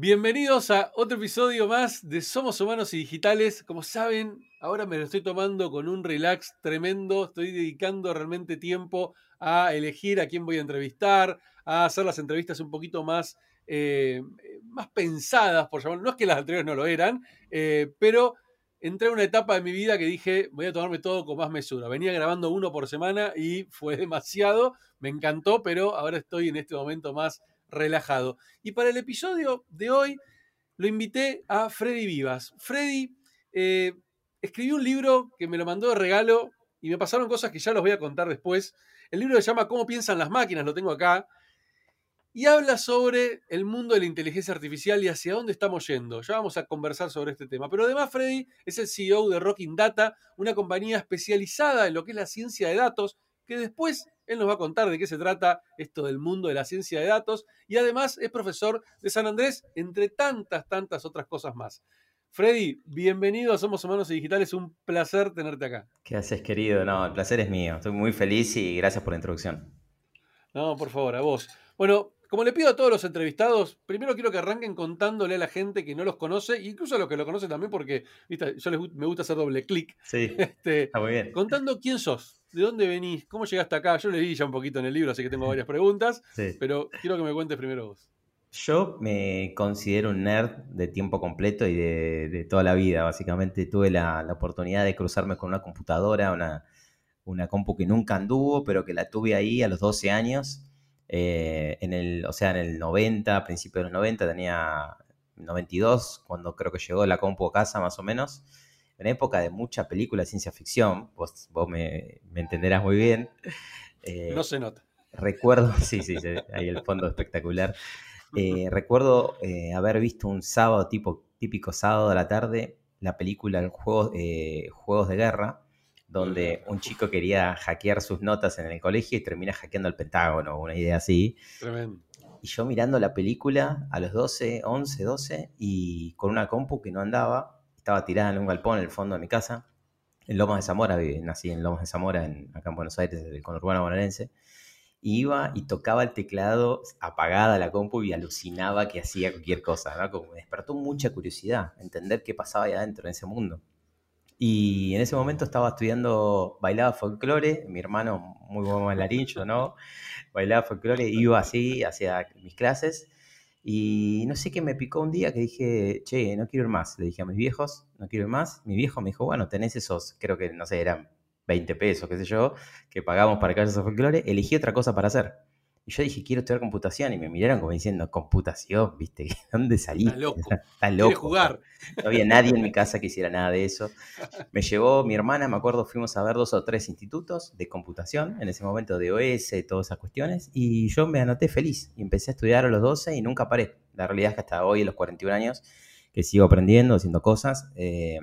Bienvenidos a otro episodio más de Somos Humanos y Digitales. Como saben, ahora me lo estoy tomando con un relax tremendo. Estoy dedicando realmente tiempo a elegir a quién voy a entrevistar, a hacer las entrevistas un poquito más, eh, más pensadas, por llamarlo. No es que las anteriores no lo eran, eh, pero entré a una etapa de mi vida que dije, voy a tomarme todo con más mesura. Venía grabando uno por semana y fue demasiado. Me encantó, pero ahora estoy en este momento más relajado. Y para el episodio de hoy lo invité a Freddy Vivas. Freddy eh, escribió un libro que me lo mandó de regalo y me pasaron cosas que ya los voy a contar después. El libro se llama Cómo piensan las máquinas, lo tengo acá. Y habla sobre el mundo de la inteligencia artificial y hacia dónde estamos yendo. Ya vamos a conversar sobre este tema. Pero además Freddy es el CEO de Rocking Data, una compañía especializada en lo que es la ciencia de datos, que después él nos va a contar de qué se trata esto del mundo de la ciencia de datos y además es profesor de San Andrés, entre tantas, tantas otras cosas más. Freddy, bienvenido a Somos Humanos y Digitales, un placer tenerte acá. ¿Qué haces, querido? No, el placer es mío. Estoy muy feliz y gracias por la introducción. No, por favor, a vos. Bueno, como le pido a todos los entrevistados, primero quiero que arranquen contándole a la gente que no los conoce, incluso a los que lo conocen también, porque ¿viste? yo les, me gusta hacer doble clic. Sí, este, está muy bien. Contando quién sos, de dónde venís, cómo llegaste acá. Yo leí ya un poquito en el libro, así que tengo varias preguntas, pero quiero que me cuentes primero vos. Yo me considero un nerd de tiempo completo y de, toda la vida. Básicamente tuve la, oportunidad de cruzarme con una computadora, una, una compu que nunca anduvo, pero que la tuve ahí a los 12 años eh, en el, o sea, en el 90, a principios de los 90, tenía 92, cuando creo que llegó la compu a casa más o menos. En época de mucha película de ciencia ficción, vos, vos me, entenderás muy bien. Eh, no se nota. Recuerdo, sí, sí, ahí el fondo espectacular. Eh, recuerdo haber visto un sábado, tipo, típico sábado de la tarde, la película Juegos, Juegos de Guerra, donde un chico quería hackear sus notas en el colegio y termina hackeando el Pentágono, una idea así. Tremendo. Y yo mirando la película a los 12, 11, 12 y con una compu que no andaba, estaba tirada en un galpón en el fondo de mi casa, en Lomas de Zamora, nací en Lomas de Zamora, en, acá en Buenos Aires, el conurbano bonaerense. iba y tocaba el teclado apagada la compu y alucinaba que hacía cualquier cosa, ¿no? Como me despertó mucha curiosidad, entender qué pasaba ahí adentro en ese mundo. Y en ese momento estaba estudiando, bailaba folclore, mi hermano, muy buen bailarín, yo no, bailaba folclore, iba así hacia mis clases. Y no sé qué me picó un día que dije, che, no quiero ir más. Le dije a mis viejos, no quiero ir más. Mi viejo me dijo, bueno, tenés esos, creo que, no sé, eran 20 pesos, qué sé yo, que pagamos para que vayas a folclore. Elegí otra cosa para hacer. Y yo dije, quiero estudiar computación. Y me miraron como diciendo, computación, ¿viste? ¿Dónde saliste? Está loco. Está loco. jugar. No había nadie en mi casa que hiciera nada de eso. Me llevó mi hermana, me acuerdo, fuimos a ver dos o tres institutos de computación, en ese momento de OS, todas esas cuestiones. Y yo me anoté feliz. Y empecé a estudiar a los 12 y nunca paré. La realidad es que hasta hoy, a los 41 años, que sigo aprendiendo, haciendo cosas. Eh,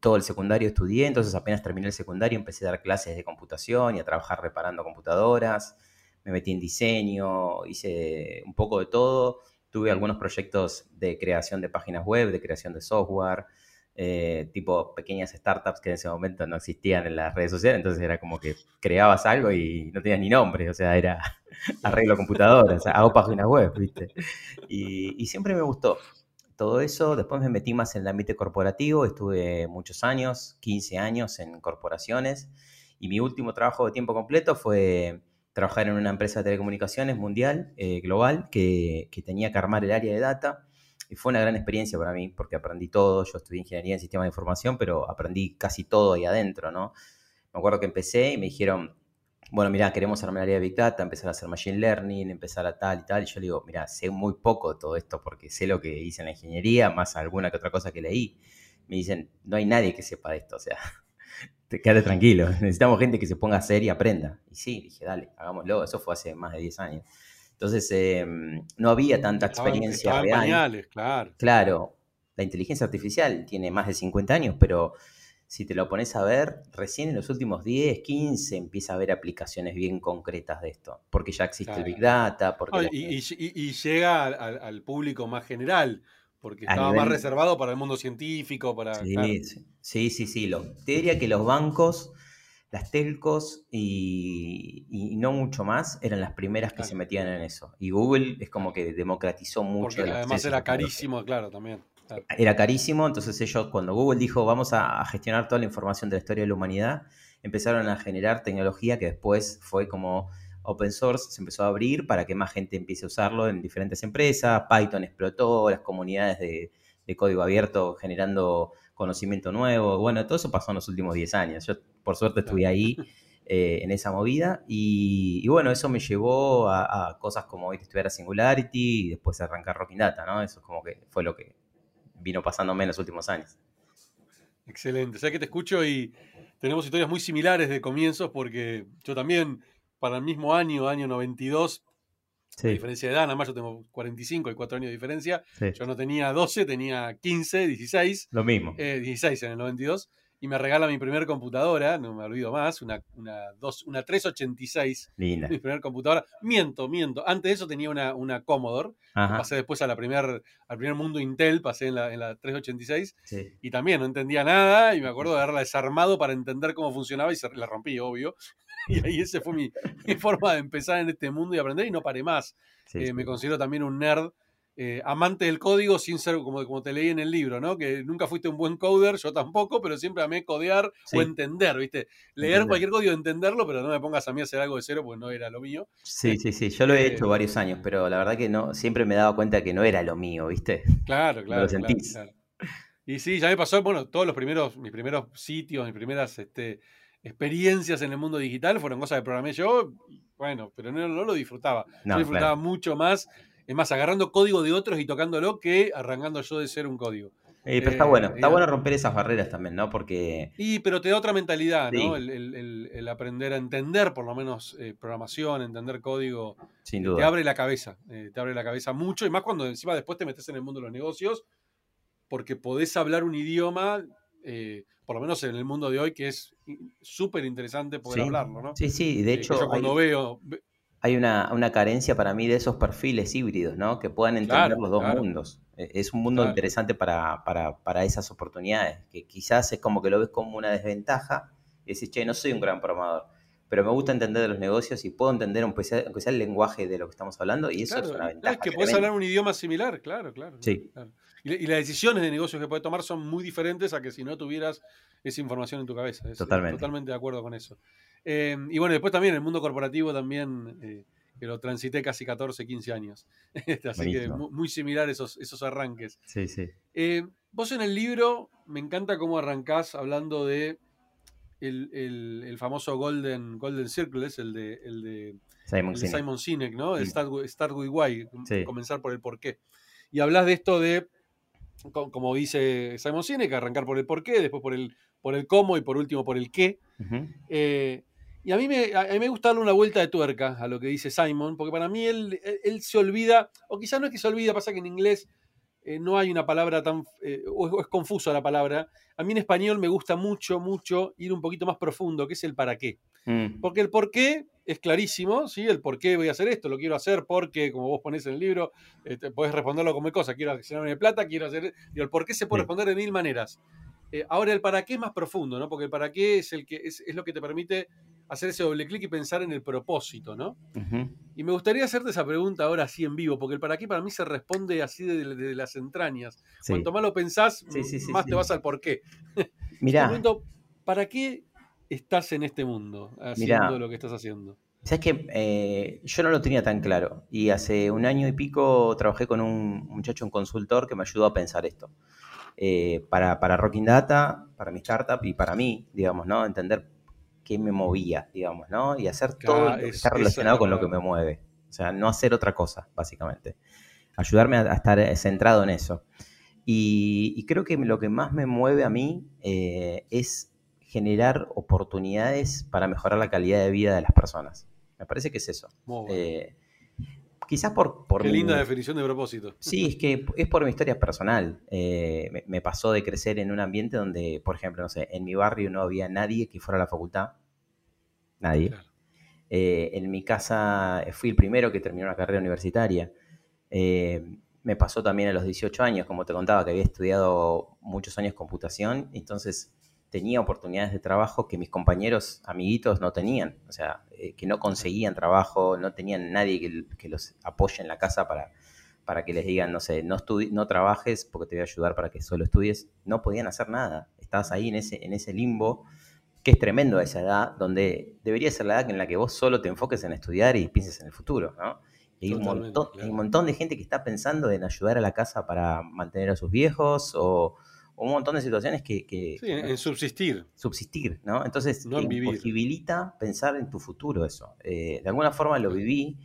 todo el secundario estudié, entonces apenas terminé el secundario empecé a dar clases de computación y a trabajar reparando computadoras me metí en diseño, hice un poco de todo. Tuve algunos proyectos de creación de páginas web, de creación de software, eh, tipo pequeñas startups que en ese momento no existían en las redes sociales, entonces era como que creabas algo y no tenías ni nombre, o sea, era arreglo computadoras, hago páginas web, ¿viste? Y, y siempre me gustó todo eso. Después me metí más en el ámbito corporativo, estuve muchos años, 15 años en corporaciones, y mi último trabajo de tiempo completo fue trabajar en una empresa de telecomunicaciones mundial, eh, global, que, tenía que armar el área de data. Y fue una gran experiencia para mí, porque aprendí todo. Yo estudié ingeniería en sistemas de información, pero aprendí casi todo ahí adentro, ¿no? Me acuerdo que empecé y me dijeron, bueno, mira, queremos armar el área de Big Data, empezar a hacer Machine Learning, empezar a tal y tal. Y yo le digo, mira, sé muy poco de todo esto porque sé lo que hice en la ingeniería, más alguna que otra cosa que leí. Me dicen, no hay nadie que sepa de esto, o sea, quédate tranquilo, necesitamos gente que se ponga a hacer y aprenda. Y sí, dije, dale, hagámoslo. Eso fue hace más de 10 años. Entonces, em, no había tanta experiencia real. claro. Claro, la inteligencia artificial tiene más de 50 años, pero si te lo pones a ver, recién en los últimos 10, 15 empieza a haber aplicaciones bien concretas de esto, porque ya existe el Big Data. Porque y, llega al, público más general porque estaba más reservado para el mundo científico, para... Sí, sí, sí, sí, Lo, te diría que los bancos las telcos y, y no mucho más eran las primeras que Claro. se metían en eso. Y Google es como que democratizó mucho Porque además era carísimo, claro, también. Claro. Era carísimo, entonces ellos, cuando Google dijo vamos a gestionar toda la información de la historia de la humanidad, empezaron a generar tecnología que después fue como open source, se empezó a abrir para que más gente empiece a usarlo en diferentes empresas. Python explotó, las comunidades de, de código abierto generando conocimiento nuevo. Bueno, todo eso pasó en los últimos 10 años. Yo, por suerte, estuve ahí eh, en esa movida y, y bueno, eso me llevó a, a cosas como hoy estudiar a Singularity y después arrancar Rocking Data, ¿no? Eso es como que fue lo que vino pasándome en los últimos años. Excelente. O sea que te escucho y tenemos historias muy similares de comienzos porque yo también, para el mismo año, año 92, a Sí, diferencia de edad, nada más yo tengo 45, hay 4 años de diferencia. sí. Yo no tenía 12, tenía 15, 16, Lo mismo. eh, 16 en el 92. Y me regala mi primer computadora, no me olvido más, una, una, dos, una 386, Linda. mi primer computadora. Miento, miento. Antes de eso tenía una, una Commodore. Ajá. Pasé después a la primer, al primer mundo Intel, pasé en la, en la 386. Sí. Y también no entendía nada y me acuerdo de haberla desarmado para entender cómo funcionaba y se, la rompí, obvio. Y ahí esa fue mi, mi forma de empezar en este mundo y aprender y no paré más. sí, Eh, sí. Me considero también un nerd, eh, amante del código sin ser como, como te leí en el libro, ¿no? Que nunca fuiste un buen coder, yo tampoco, pero siempre amé codear Sí. o entender, ¿viste? Leer Entender. cualquier código, entenderlo, pero no me pongas a mí a hacer algo de cero porque no era lo mío. Sí, sí, sí. Yo lo he Eh, hecho varios años, pero la verdad que no, siempre me daba cuenta que no era lo mío, ¿viste? Claro, claro. claro, sentís. claro. Y sí, ya me pasó, bueno, todos los primeros, mis primeros sitios, mis primeras este, experiencias en el mundo digital fueron cosas que programé yo, bueno, pero no, no lo disfrutaba. No, yo disfrutaba claro. mucho más, es más, agarrando código de otros y tocándolo que arrancando yo de ser un código. Eh, pero está Eh, bueno, está bueno romper esas barreras también, ¿no? Porque Y, pero te da otra mentalidad, ¿no? Sí. El, el- el- el aprender a entender, por lo menos, eh, programación, entender código, sin te duda. abre la cabeza, te abre la cabeza mucho, y más cuando encima después te metes en el mundo de los negocios, porque podés hablar un idioma, eh, por lo menos en el mundo de hoy, que es súper interesante poder Sí. hablarlo, ¿no? Sí, sí, de Eh, hecho yo hay, cuando veo, ve- hay una, una carencia para mí de esos perfiles híbridos, ¿no? Que puedan entender Claro, los dos claro. mundos. Eh, Es un mundo Claro. interesante para, para, para esas oportunidades, que quizás es como que lo ves como una desventaja y decís, che, no soy un gran programador, pero me gusta entender de los negocios y puedo entender aunque sea, aunque sea el lenguaje de lo que estamos hablando y eso es una ventaja. es que tremenda. hablar un idioma similar, claro, claro. Sí. Y, y las decisiones de negocios que puedes tomar son muy diferentes a que si no tuvieras esa información en tu cabeza. Es- Totalmente. Totalmente de acuerdo con eso. Eh, y bueno, después también el mundo corporativo también, eh, que lo transité casi 14, 15 años. Este, Así que Buenísimo. muy similar esos, esos arranques. Sí, sí. Eh, vos en el libro, me encanta cómo arrancás hablando de el, el- el famoso Golden, Golden Circle, es el de, el de Simon el Sinek. Simon Sinek, ¿no? El. Start Start with Why, Sí. comenzar por el porqué. Y hablas de esto de, como dice Simon Sinek, arrancar por el porqué, después por el, por el cómo y por último por el qué. Eh, y a mí, me, a mí me gusta darle una vuelta de tuerca a lo que dice Simon, porque para mí él, él- él se olvida, o quizás no es que se olvida, pasa que en inglés eh, no hay una palabra tan, eh, o, es, o es confusa la palabra. A mí en español me gusta mucho, mucho ir un poquito más profundo, que es el para qué. Mm, Porque el por qué es clarísimo, ¿sí? El por qué voy a hacer esto, lo quiero hacer porque, como vos ponés en el libro, eh, te podés responderlo como cosa, quiero ganarme plata, quiero hacer... digo, el por qué se puede responder de mil maneras. Eh, ahora el para qué es más profundo, ¿no? Porque el para qué es, el que, es, es lo que te permite hacer ese doble clic y pensar en el propósito, ¿no? Y me gustaría hacerte esa pregunta ahora así en vivo, porque el para qué para mí se responde así desde de las entrañas. Sí. Cuanto más lo pensás, Sí, más te vas al por qué. Mirá, ¿para qué estás en este mundo haciendo Mirá. lo que estás haciendo? sabes que eh, yo no lo tenía tan claro y hace un año y pico trabajé con un muchacho, un consultor que me ayudó a pensar esto. Eh, para, para Rocking Data, para mi startup y para mí, digamos, ¿no? Entender qué me movía, digamos, ¿no? Y hacer todo lo que es- está relacionado la con lo que me mueve. O sea, no hacer otra cosa, básicamente. Ayudarme a, a estar eh, centrado en eso. Y, y creo que lo que más me mueve a mí eh, es generar oportunidades para mejorar la calidad de vida de las personas. Me parece que es eso. Bueno. Eh, quizás por, por Qué mi- linda definición de propósito. Sí, es que es por mi historia personal. Eh, me, me pasó de crecer en un ambiente donde, por ejemplo, no sé, en mi barrio no había nadie que fuera a la facultad. Nadie. Claro. Eh, en mi casa fui el primero que terminó una carrera universitaria. Eh, me pasó también a los 18 años, como te contaba, que había estudiado muchos años computación. Entonces, tenía oportunidades de trabajo que mis compañeros, amiguitos, no tenían. O sea, eh, que no conseguían trabajo, no tenían nadie que, los apoye en la casa para, para que les digan, no sé, no, no trabajes porque te voy a ayudar para que solo estudies. No podían hacer nada. Estabas ahí en ese, en ese limbo que es tremendo a esa edad, donde debería ser la edad en la que vos solo te enfoques en estudiar y pienses en el futuro, ¿no? hay, un montón, hay un montón de gente que está pensando en ayudar a la casa para mantener a sus viejos o, un montón de situaciones que... sí, en subsistir. Subsistir, ¿no? Entonces no te imposibilita pensar en tu futuro eso. Eh, de alguna forma lo viví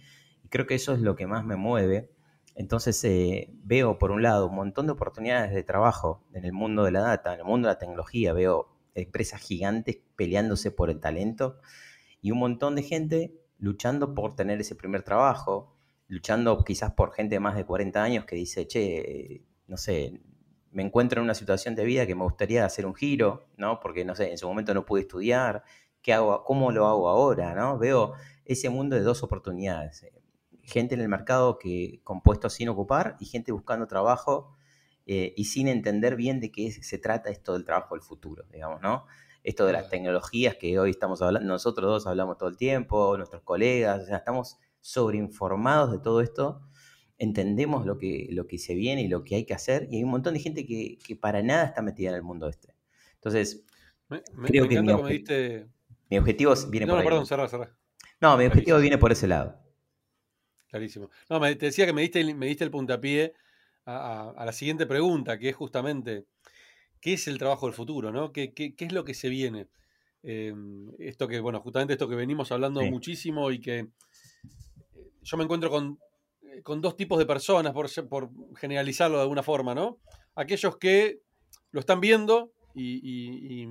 y creo que eso es lo que más me mueve. Entonces eh, veo, por un lado, un montón de oportunidades de trabajo en el mundo de la data, en el mundo de la tecnología. Veo empresas gigantes peleándose por el talento y un montón de gente luchando por tener ese primer trabajo, luchando quizás por gente de más de 40 años que dice, che, no sé, me encuentro en una situación de vida que me gustaría hacer un giro, ¿no? Porque, no sé, en su momento no pude estudiar, ¿qué hago? ¿Cómo lo hago ahora, no? Veo ese mundo de dos oportunidades. Eh, gente en el mercado que compuesto sin ocupar y gente buscando trabajo eh, y sin entender bien de qué se trata esto del trabajo del futuro, digamos, ¿no? Esto de las tecnologías que hoy estamos hablando, nosotros dos hablamos todo el tiempo, nuestros colegas, o sea, estamos sobreinformados de todo esto entendemos lo que, lo que se viene y lo que hay que hacer, y hay un montón de gente que, para nada está metida en el mundo este. Entonces, creo que mi, mi, objetivo viene no, por no, perdón, cerrá, cerrá. No, mi objetivo viene por ese lado. Clarísimo. No, me, te decía que me diste, me diste el puntapié a, la siguiente pregunta, que es justamente, ¿qué es el trabajo del futuro? ¿no? ¿Qué, qué, es lo que se viene? Em, esto que, bueno, justamente esto que venimos hablando muchísimo y que eh, yo me encuentro con con dos tipos de personas, por, por, generalizarlo de alguna forma, ¿no? Aquellos que lo están viendo y,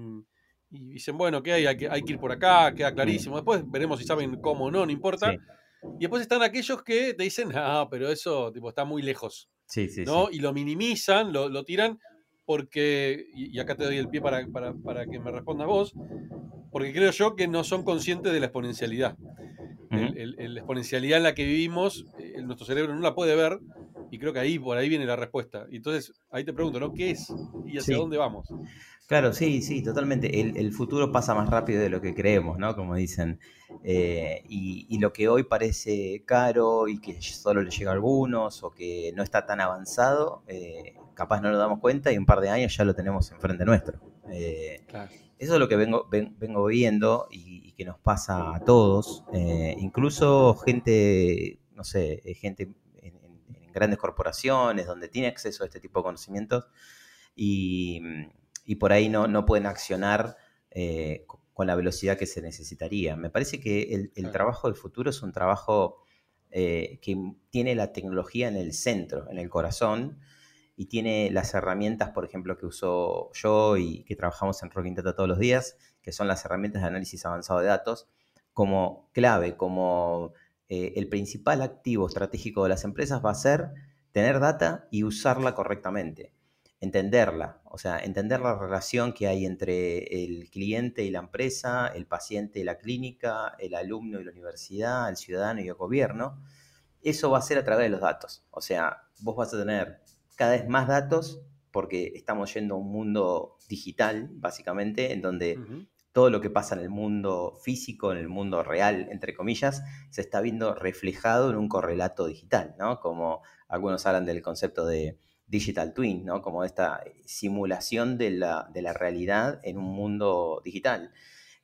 dicen, bueno, ¿qué hay? Hay que, ir por acá, queda clarísimo. Después veremos si saben cómo o no, no importa. Y después están aquellos que te dicen, ah, pero eso tipo, está muy lejos. Sí, sí, ¿no? Y lo minimizan, lo, tiran, porque, y, acá te doy el pie para, para que me respondas vos, porque creo yo que no son conscientes de la exponencialidad la exponencialidad en la que vivimos, eh, nuestro cerebro no la puede ver y creo que ahí, por ahí viene la respuesta. Y entonces, ahí te pregunto, ¿no? ¿Qué es y hacia dónde vamos? Claro, sí, sí, totalmente. El, futuro pasa más rápido de lo que creemos, ¿no? Como dicen. Eh, y, lo que hoy parece caro y que solo le llega a algunos o que no está tan avanzado, eh, capaz no lo damos cuenta y un par de años ya lo tenemos enfrente nuestro. Eso es lo que vengo, vengo viendo y, que nos pasa a todos, eh, incluso gente, no sé, eh, gente en, grandes corporaciones donde tiene acceso a este tipo de conocimientos y, por ahí no, no pueden accionar eh, con la velocidad que se necesitaría. Me parece que el, trabajo del futuro es un trabajo que tiene la tecnología en el centro, en el corazón, y tiene las herramientas, por ejemplo, que uso yo y que trabajamos en Rocking Data todos los días, que son las herramientas de análisis avanzado de datos, como clave, como eh, el principal activo estratégico de las empresas va a ser tener data y usarla correctamente, entenderla, o sea, entender la relación que hay entre el cliente y la empresa, el paciente y la clínica, el alumno y la universidad, el ciudadano y el gobierno. Eso va a ser a través de los datos. O sea, vos vas a tener cada vez más datos porque estamos yendo a un mundo digital, básicamente, en donde todo lo que pasa en el mundo físico, en el mundo real, entre comillas, se está viendo reflejado en un correlato digital, ¿no? Como algunos hablan del concepto de digital twin, ¿no? Como esta simulación de la, de la realidad en un mundo digital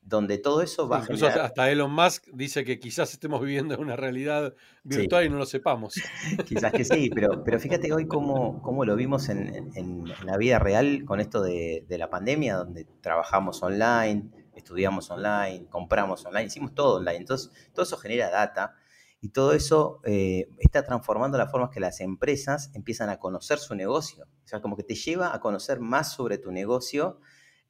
donde todo eso va a Incluso hasta Elon Musk dice que quizás estemos viviendo en una realidad virtual y no lo sepamos. quizás que sí, pero, pero fíjate hoy cómo, cómo lo vimos en, en, la vida real con esto de, de, la pandemia, donde trabajamos online, estudiamos online, compramos online, hicimos todo online. Entonces, todo eso genera data y todo eso eh, está transformando la forma que las empresas empiezan a conocer su negocio. O sea, como que te lleva a conocer más sobre tu negocio,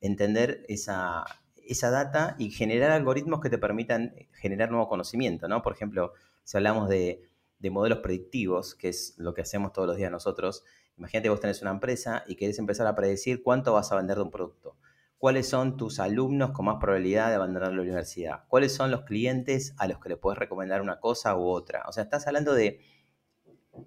entender esa, esa data y generar algoritmos que te permitan generar nuevo conocimiento, ¿no? Por ejemplo, si hablamos de, de modelos predictivos, que es lo que hacemos todos los días nosotros, imagínate vos tenés una empresa y querés empezar a predecir cuánto vas a vender de un producto cuáles son tus alumnos con más probabilidad de abandonar la universidad, cuáles son los clientes a los que le puedes recomendar una cosa u otra. O sea, estás hablando de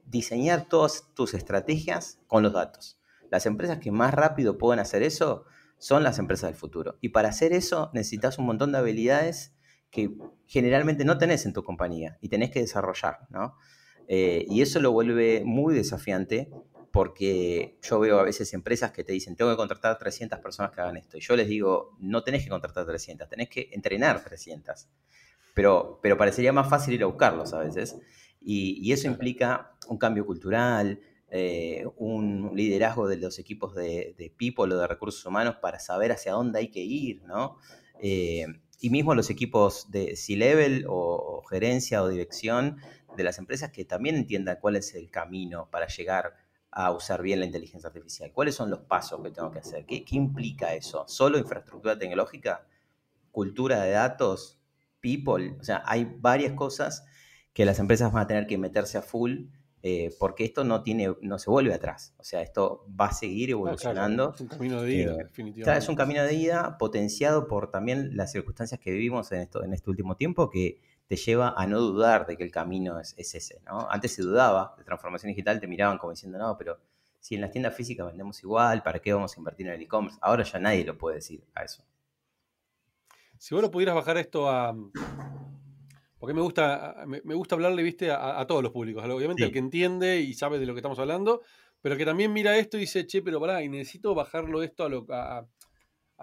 diseñar todas tus estrategias con los datos. Las empresas que más rápido pueden hacer eso son las empresas del futuro. Y para hacer eso necesitas un montón de habilidades que generalmente no tenés en tu compañía y tenés que desarrollar, ¿no? Eh, y eso lo vuelve muy desafiante porque yo veo a veces empresas que te dicen, tengo que contratar 300 personas que hagan esto. Y yo les digo, no tenés que contratar 300, tenés que entrenar 300. Pero, pero parecería más fácil ir a buscarlos a veces. Y, eso implica un cambio cultural, eh, un liderazgo de los equipos de, de, people o de recursos humanos para saber hacia dónde hay que ir, ¿no? Eh, y mismo los equipos de C-Level o, gerencia o dirección de las empresas que también entiendan cuál es el camino para llegar a usar bien la inteligencia artificial. ¿Cuáles son los pasos que tengo que hacer? ¿Qué, implica eso? ¿Solo infraestructura tecnológica? ¿Cultura de datos? ¿People? O sea, hay varias cosas que las empresas van a tener que meterse a full eh, porque esto no tiene, no se vuelve atrás. O sea, esto va a seguir ah, evolucionando. Es un camino de ida, eh, definitivamente. es un camino de ida potenciado por también las circunstancias que vivimos en, esto, en este último tiempo que te lleva a no dudar de que el camino es, ese. ¿no? Antes se dudaba de transformación digital, te miraban como diciendo, no, pero si en las tiendas físicas vendemos igual, ¿para qué vamos a invertir en el e-commerce? Ahora ya nadie lo puede decir a eso. Si vos lo pudieras bajar esto a, porque me gusta, me, gusta hablarle, viste, a, todos los públicos. Obviamente el que entiende y sabe de lo que estamos hablando, pero que también mira esto y dice, che, pero pará, y necesito bajarlo esto a, lo, a,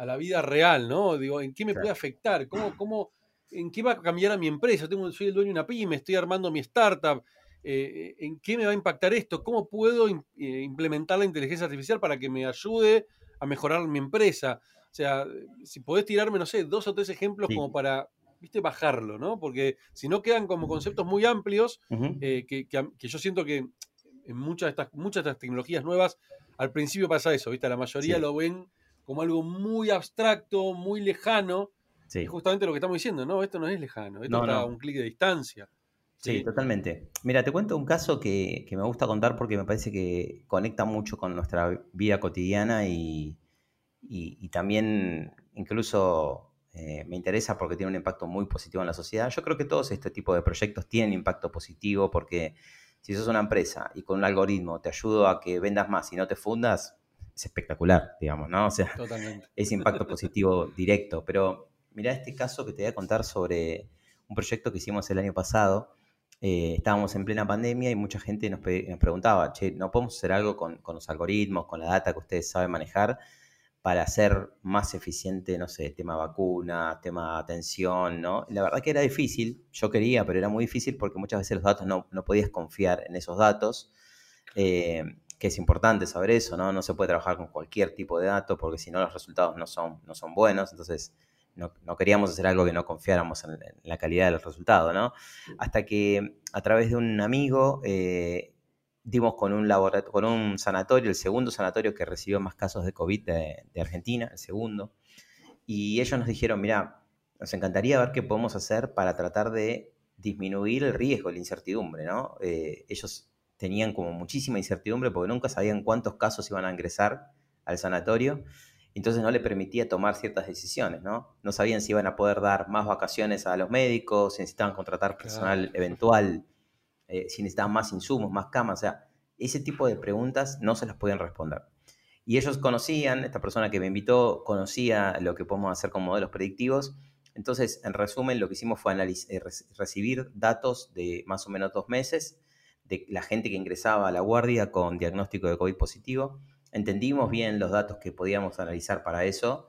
la vida real, ¿no? Digo, ¿en qué me puede afectar? ¿Cómo, cómo, ¿En qué va a cambiar a mi empresa? Tengo, soy el dueño de una pyme, estoy armando mi startup. Eh, ¿En qué me va a impactar esto? ¿Cómo puedo eh, implementar la inteligencia artificial para que me ayude a mejorar mi empresa? O sea, si podés tirarme, no sé, dos o tres ejemplos como para viste, bajarlo, ¿no? Porque si no quedan como conceptos muy amplios, eh, que, yo siento que en muchas de, estas, muchas de estas tecnologías nuevas, al principio pasa eso, ¿viste? La mayoría lo ven como algo muy abstracto, muy lejano. Sí. justamente lo que estamos diciendo, ¿no? Esto no es lejano, esto está a un clic de distancia. Sí, totalmente. Mira, te cuento un caso que, me gusta contar porque me parece que conecta mucho con nuestra vida cotidiana y, y también incluso eh, me interesa porque tiene un impacto muy positivo en la sociedad. Yo creo que todos este tipo de proyectos tienen impacto positivo porque si sos una empresa y con un algoritmo te ayudo a que vendas más y no te fundas, es espectacular, digamos, ¿no? O sea, es impacto positivo directo. Pero mira este caso que te voy a contar sobre un proyecto que hicimos el año pasado. Eh, estábamos en plena pandemia y mucha gente nos, preguntaba, che, ¿no podemos hacer algo con, los algoritmos, con la data que ustedes saben manejar? para hacer más eficiente, no sé, tema vacuna, tema atención, ¿no? la verdad que era difícil, yo quería, pero era muy difícil porque muchas veces los datos no, podías confiar en esos datos, eh, que es importante saber eso, ¿no? No se puede trabajar con cualquier tipo de dato porque si no los resultados no son, no son buenos, entonces no, queríamos hacer algo que no confiáramos en, la calidad del resultado, ¿no? Hasta que a través de un amigo eh, dimos con un, con un sanatorio, el segundo sanatorio que recibió más casos de COVID de, Argentina, el segundo. Y ellos nos dijeron, mira, nos encantaría ver qué podemos hacer para tratar de disminuir el riesgo, la incertidumbre, ¿no? Eh, ellos tenían como muchísima incertidumbre porque nunca sabían cuántos casos iban a ingresar al sanatorio, entonces no le permitía tomar ciertas decisiones, ¿no? No sabían si iban a poder dar más vacaciones a los médicos, si necesitaban contratar personal eventual eh, si necesitaban más insumos, más camas, o sea, ese tipo de preguntas no se las podían responder. Y ellos conocían, esta persona que me invitó conocía lo que podemos hacer con modelos predictivos. Entonces, en resumen, lo que hicimos fue eh, recibir datos de más o menos dos meses de la gente que ingresaba a la guardia con diagnóstico de COVID positivo. Entendimos bien los datos que podíamos analizar para eso.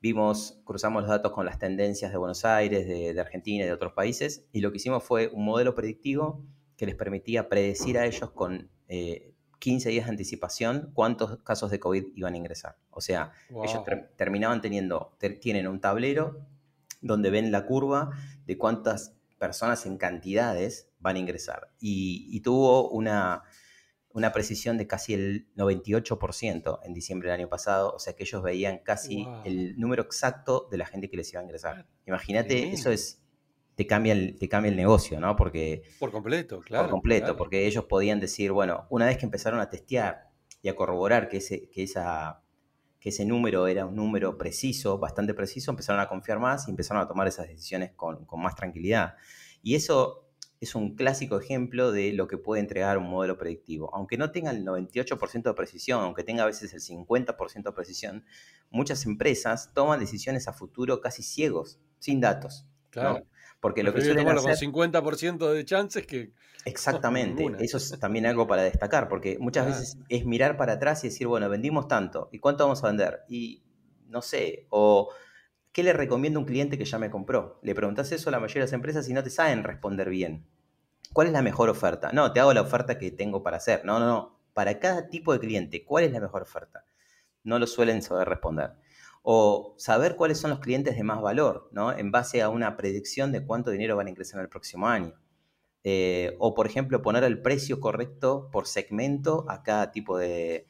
Vimos, cruzamos los datos con las tendencias de Buenos Aires, de, de Argentina y de otros países. Y lo que hicimos fue un modelo predictivo que les permitía predecir a ellos con 15 eh, días de anticipación cuántos casos de COVID iban a ingresar. O sea, ellos terminaban teniendo, tienen un tablero donde ven la curva de cuántas personas en cantidades van a ingresar. Y, tuvo una, una, precisión de casi el 98% en diciembre del año pasado, o sea que ellos veían casi el número exacto de la gente que les iba a ingresar. Imagínate, eso es te cambia el, te cambia el negocio, ¿no? Porque... Por completo, claro. Por completo, porque ellos podían decir, bueno, una vez que empezaron a testear y a corroborar que ese, que esa, que ese número era un número preciso, bastante preciso, empezaron a confiar más y empezaron a tomar esas decisiones con, más tranquilidad. Y eso es un clásico ejemplo de lo que puede entregar un modelo predictivo. Aunque no tenga el 98% de precisión, aunque tenga a veces el 50% de precisión, muchas empresas toman decisiones a futuro casi ciegos, sin datos. Claro. Porque lo que suelen hacer... con 50% de chances que... Exactamente, eso es también algo para destacar, porque muchas veces es mirar para atrás y decir, bueno, vendimos tanto, ¿y cuánto vamos a vender? Y no sé, o ¿qué le recomiendo a un cliente que ya me compró? Le preguntas eso a la mayoría de las empresas y no te saben responder bien. ¿Cuál es la mejor oferta? No, te hago la oferta que tengo para hacer. No, no, no. Para cada tipo de cliente, ¿cuál es la mejor oferta? No lo suelen saber responder o saber cuáles son los clientes de más valor, ¿no? En base a una predicción de cuánto dinero van a ingresar el próximo año. Eh, o, por ejemplo, poner el precio correcto por segmento a cada tipo de,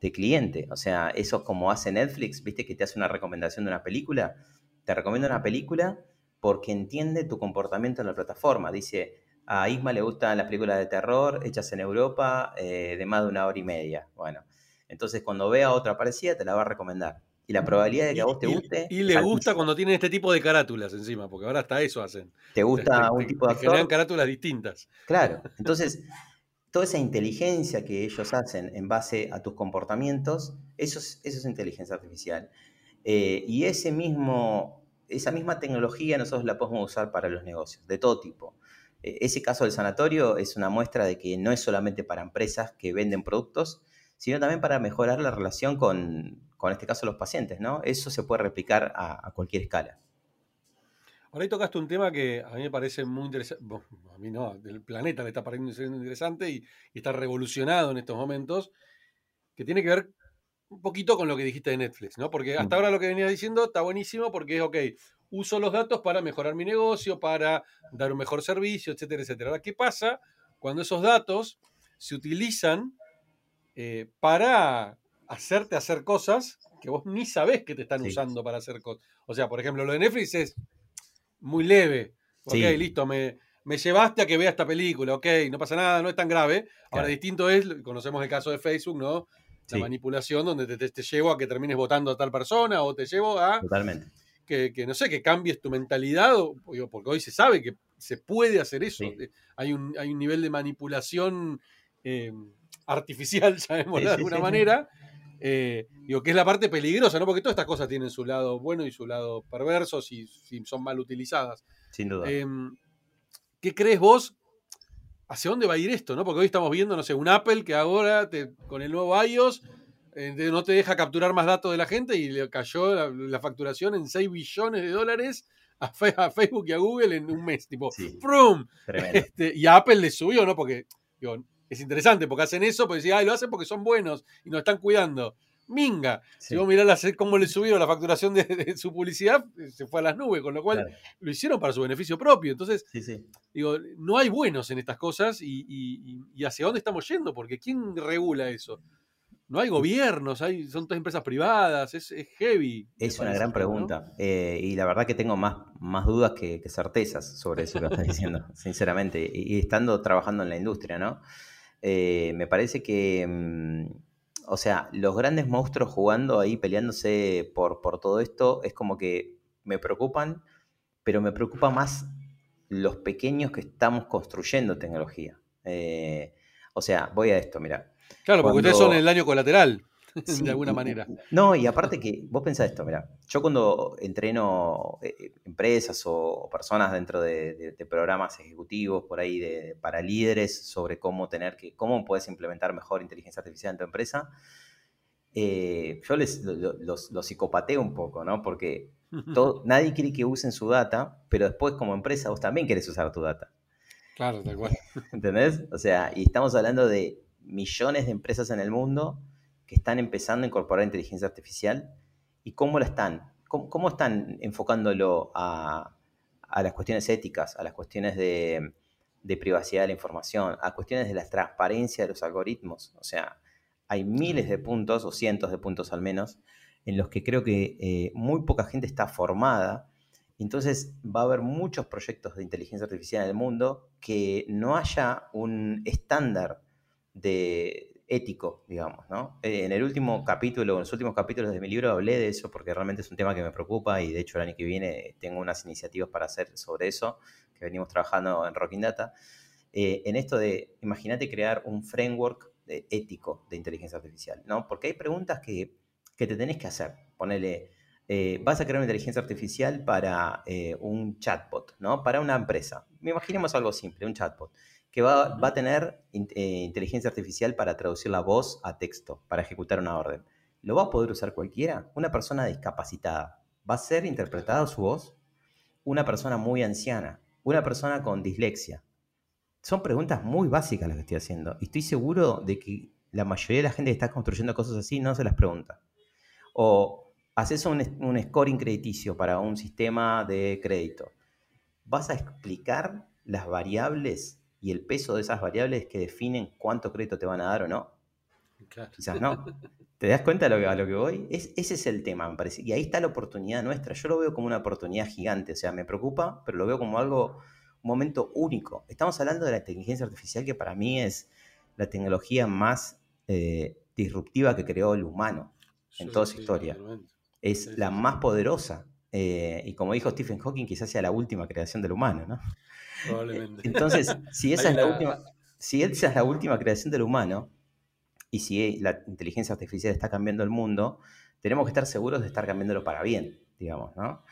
cliente. O sea, eso como hace Netflix, viste que te hace una recomendación de una película. Te recomienda una película porque entiende tu comportamiento en la plataforma. Dice, a Isma le gustan las películas de terror hechas en Europa eh, de más de una hora y media. Bueno, entonces cuando vea otra parecida te la va a recomendar. Y la probabilidad de que a vos te guste. Y, le gusta cuando tienen este tipo de carátulas encima, porque ahora hasta eso hacen. ¿Te gusta un tipo de actor? Carátulas distintas. Claro. Entonces, toda esa inteligencia que ellos hacen en base a tus comportamientos, eso es, inteligencia artificial. Eh, y ese mismo, esa misma tecnología nosotros la podemos usar para los negocios, de todo tipo. Eh, ese caso del sanatorio es una muestra de que no es solamente para empresas que venden productos, sino también para mejorar la relación con, con este caso los pacientes, ¿no? Eso se puede replicar a, cualquier escala. Ahora ahí tocaste un tema que a mí me parece muy interesante, a mí no, del planeta le está pareciendo interesante y, está revolucionado en estos momentos, que tiene que ver un poquito con lo que dijiste de Netflix, ¿no? Porque hasta ahora lo que venía diciendo está buenísimo porque es, ok, uso los datos para mejorar mi negocio, para dar un mejor servicio, etcétera, etcétera. Ahora, ¿qué pasa cuando esos datos se utilizan eh, para hacerte hacer cosas que vos ni sabés que te están usando para hacer cosas. O sea, por ejemplo, lo de Netflix es muy leve. Ok, listo, me, me, llevaste a que vea esta película, ok, no pasa nada, no es tan grave. Ahora, distinto es, conocemos el caso de Facebook, ¿no? La manipulación donde te, te, llevo a que termines votando a tal persona o te llevo a... Totalmente. Que, que no sé, que cambies tu mentalidad, porque hoy se sabe que se puede hacer eso. Hay, un, hay un nivel de manipulación eh, artificial, sabemos de alguna manera, eh, digo, que es la parte peligrosa, ¿no? Porque todas estas cosas tienen su lado bueno y su lado perverso si, son mal utilizadas. Sin duda. Em, ¿Qué crees vos? ¿Hacia dónde va a ir esto? ¿no? Porque hoy estamos viendo, no sé, un Apple que ahora con el nuevo iOS eh, no te deja capturar más datos de la gente y le cayó la, facturación en 6 billones de dólares a, Facebook y a Google en un mes. Tipo, ¡prum! Este, y a Apple le subió, ¿no? Porque digo, es interesante porque hacen eso, porque decían, ay, lo hacen porque son buenos y nos están cuidando. Minga. Si vos mirás cómo le subieron la facturación de, su publicidad, se fue a las nubes, con lo cual lo hicieron para su beneficio propio. Entonces, digo, no hay buenos en estas cosas y, hacia dónde estamos yendo, porque ¿quién regula eso? No hay gobiernos, hay, son todas empresas privadas, es, heavy. Es una gran pregunta. Eh, y la verdad que tengo más, más dudas que, certezas sobre eso que estás diciendo, sinceramente. y estando trabajando en la industria, ¿no? Eh, me parece que, mm, o sea, los grandes monstruos jugando ahí, peleándose por, por todo esto, es como que me preocupan, pero me preocupa más los pequeños que estamos construyendo tecnología. Eh, o sea, voy a esto, mira. Claro, porque ustedes son el daño colateral. de alguna manera. No, y aparte que vos pensás esto, mira, yo cuando entreno eh, eh, empresas o, personas dentro de, programas ejecutivos por ahí de, para líderes sobre cómo tener que, cómo puedes implementar mejor inteligencia artificial en tu empresa, eh, yo les los, psicopateo un poco, ¿no? Porque nadie quiere que usen su data, pero después como empresa vos también querés usar tu data. Claro, tal cual. ¿Entendés? O sea, y estamos hablando de millones de empresas en el mundo que están empezando a incorporar inteligencia artificial y cómo la están, cómo, están enfocándolo a, las cuestiones éticas, a las cuestiones de, privacidad de la información, a cuestiones de la transparencia de los algoritmos. O sea, hay miles de puntos, o cientos de puntos al menos, en los que creo que eh, muy poca gente está formada. Entonces va a haber muchos proyectos de inteligencia artificial en el mundo que no haya un estándar de, ético, digamos, ¿no? Eh, en el último capítulo, en los últimos capítulos de mi libro hablé de eso porque realmente es un tema que me preocupa y de hecho el año que viene tengo unas iniciativas para hacer sobre eso, que venimos trabajando en Rocking Data, eh, en esto de, imagínate crear un framework ético de inteligencia artificial, ¿no? Porque hay preguntas que, que te tenés que hacer. Ponele, eh, vas a crear una inteligencia artificial para eh, un chatbot, ¿no? Para una empresa. Imaginemos algo simple, un chatbot, que va, a tener eh, inteligencia artificial para traducir la voz a texto, para ejecutar una orden. ¿Lo va a poder usar cualquiera? Una persona discapacitada. ¿Va a ser interpretada su voz? Una persona muy anciana, una persona con dislexia. Son preguntas muy básicas las que estoy haciendo. Y estoy seguro de que la mayoría de la gente que está construyendo cosas así no se las pregunta. O haces un, un scoring crediticio para un sistema de crédito. ¿Vas a explicar las variables y el peso de esas variables que definen cuánto crédito te van a dar o no? Quizás no. ¿Te das cuenta a lo, que voy? Es, ese es el tema, me parece. Y ahí está la oportunidad nuestra. Yo lo veo como una oportunidad gigante. O sea, me preocupa, pero lo veo como algo, un momento único. Estamos hablando de la inteligencia artificial que para mí es la tecnología más eh, disruptiva que creó el humano en toda su historia es la más poderosa. Eh, y como dijo Stephen Hawking, quizás sea la última creación del humano, ¿no? Probablemente. Entonces, si esa, es la, última, si esa es la última creación del humano, y si la inteligencia artificial está cambiando el mundo, tenemos que estar seguros de estar cambiándolo para bien, digamos, ¿no?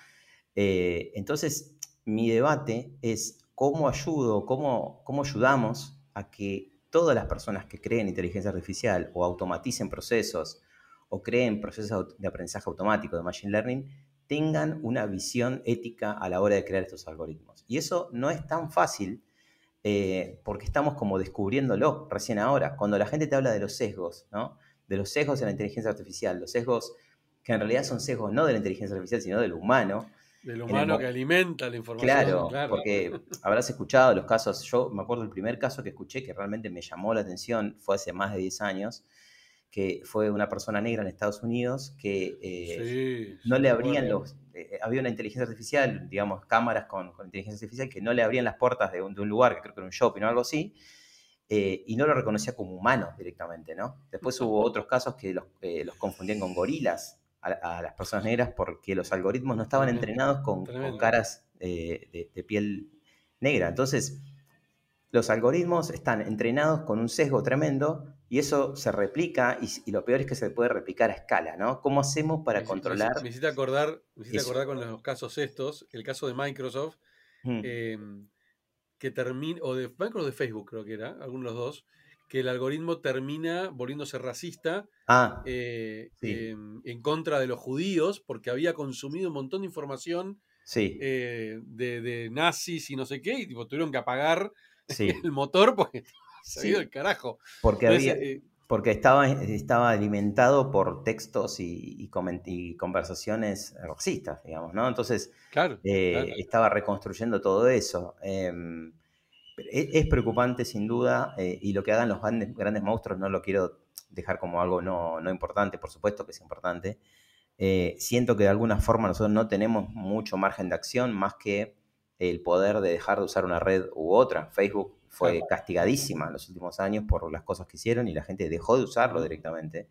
Eh, entonces, mi debate es cómo ayudo, cómo, cómo ayudamos a que todas las personas que creen inteligencia artificial o automaticen procesos o creen procesos de aprendizaje automático de Machine Learning tengan una visión ética a la hora de crear estos algoritmos. Y eso no es tan fácil eh, porque estamos como descubriéndolo recién ahora. Cuando la gente te habla de los sesgos, ¿no? De los sesgos en la inteligencia artificial, los sesgos que en realidad son sesgos no de la inteligencia artificial, sino del humano. Del humano que alimenta la información. Claro, claro, porque habrás escuchado los casos, yo me acuerdo el primer caso que escuché que realmente me llamó la atención, fue hace más de 10 años, que fue una persona negra en Estados Unidos, que eh, no le abrían los... Eh, había una inteligencia artificial, digamos, cámaras con, inteligencia artificial que no le abrían las puertas de un, lugar, que creo que era un shopping o algo así, eh, y no lo reconocía como humano directamente, ¿no? Después hubo otros casos que los, los confundían con gorilas a, las personas negras porque los algoritmos no estaban entrenados con, caras de, de piel negra. Entonces, los algoritmos están entrenados con un sesgo tremendo y eso se replica y, lo peor es que se puede replicar a escala, ¿no? ¿Cómo hacemos para controlar? Me hiciste acordar, me acordar con los casos estos, el caso de Microsoft, em, que termina, o de Microsoft de Facebook creo que era, algunos de los dos, que el algoritmo termina volviéndose racista ah, eh, em, en contra de los judíos porque había consumido un montón de información eh, de, nazis y no sé qué, y tuvieron que apagar el motor porque ido el carajo. Porque, había, eh, porque estaba, estaba alimentado por textos y, y, conversaciones racistas, digamos, ¿no? Entonces, eh, estaba reconstruyendo todo eso. Em, e, es, preocupante, sin duda, eh, y lo que hagan los grandes, grandes, monstruos no lo quiero dejar como algo no, no importante, por supuesto que es importante. siento que de alguna forma nosotros no tenemos mucho margen de acción más que el poder de dejar de usar una red u otra. Facebook fue castigadísima en los últimos años por las cosas que hicieron y la gente dejó de usarlo directamente.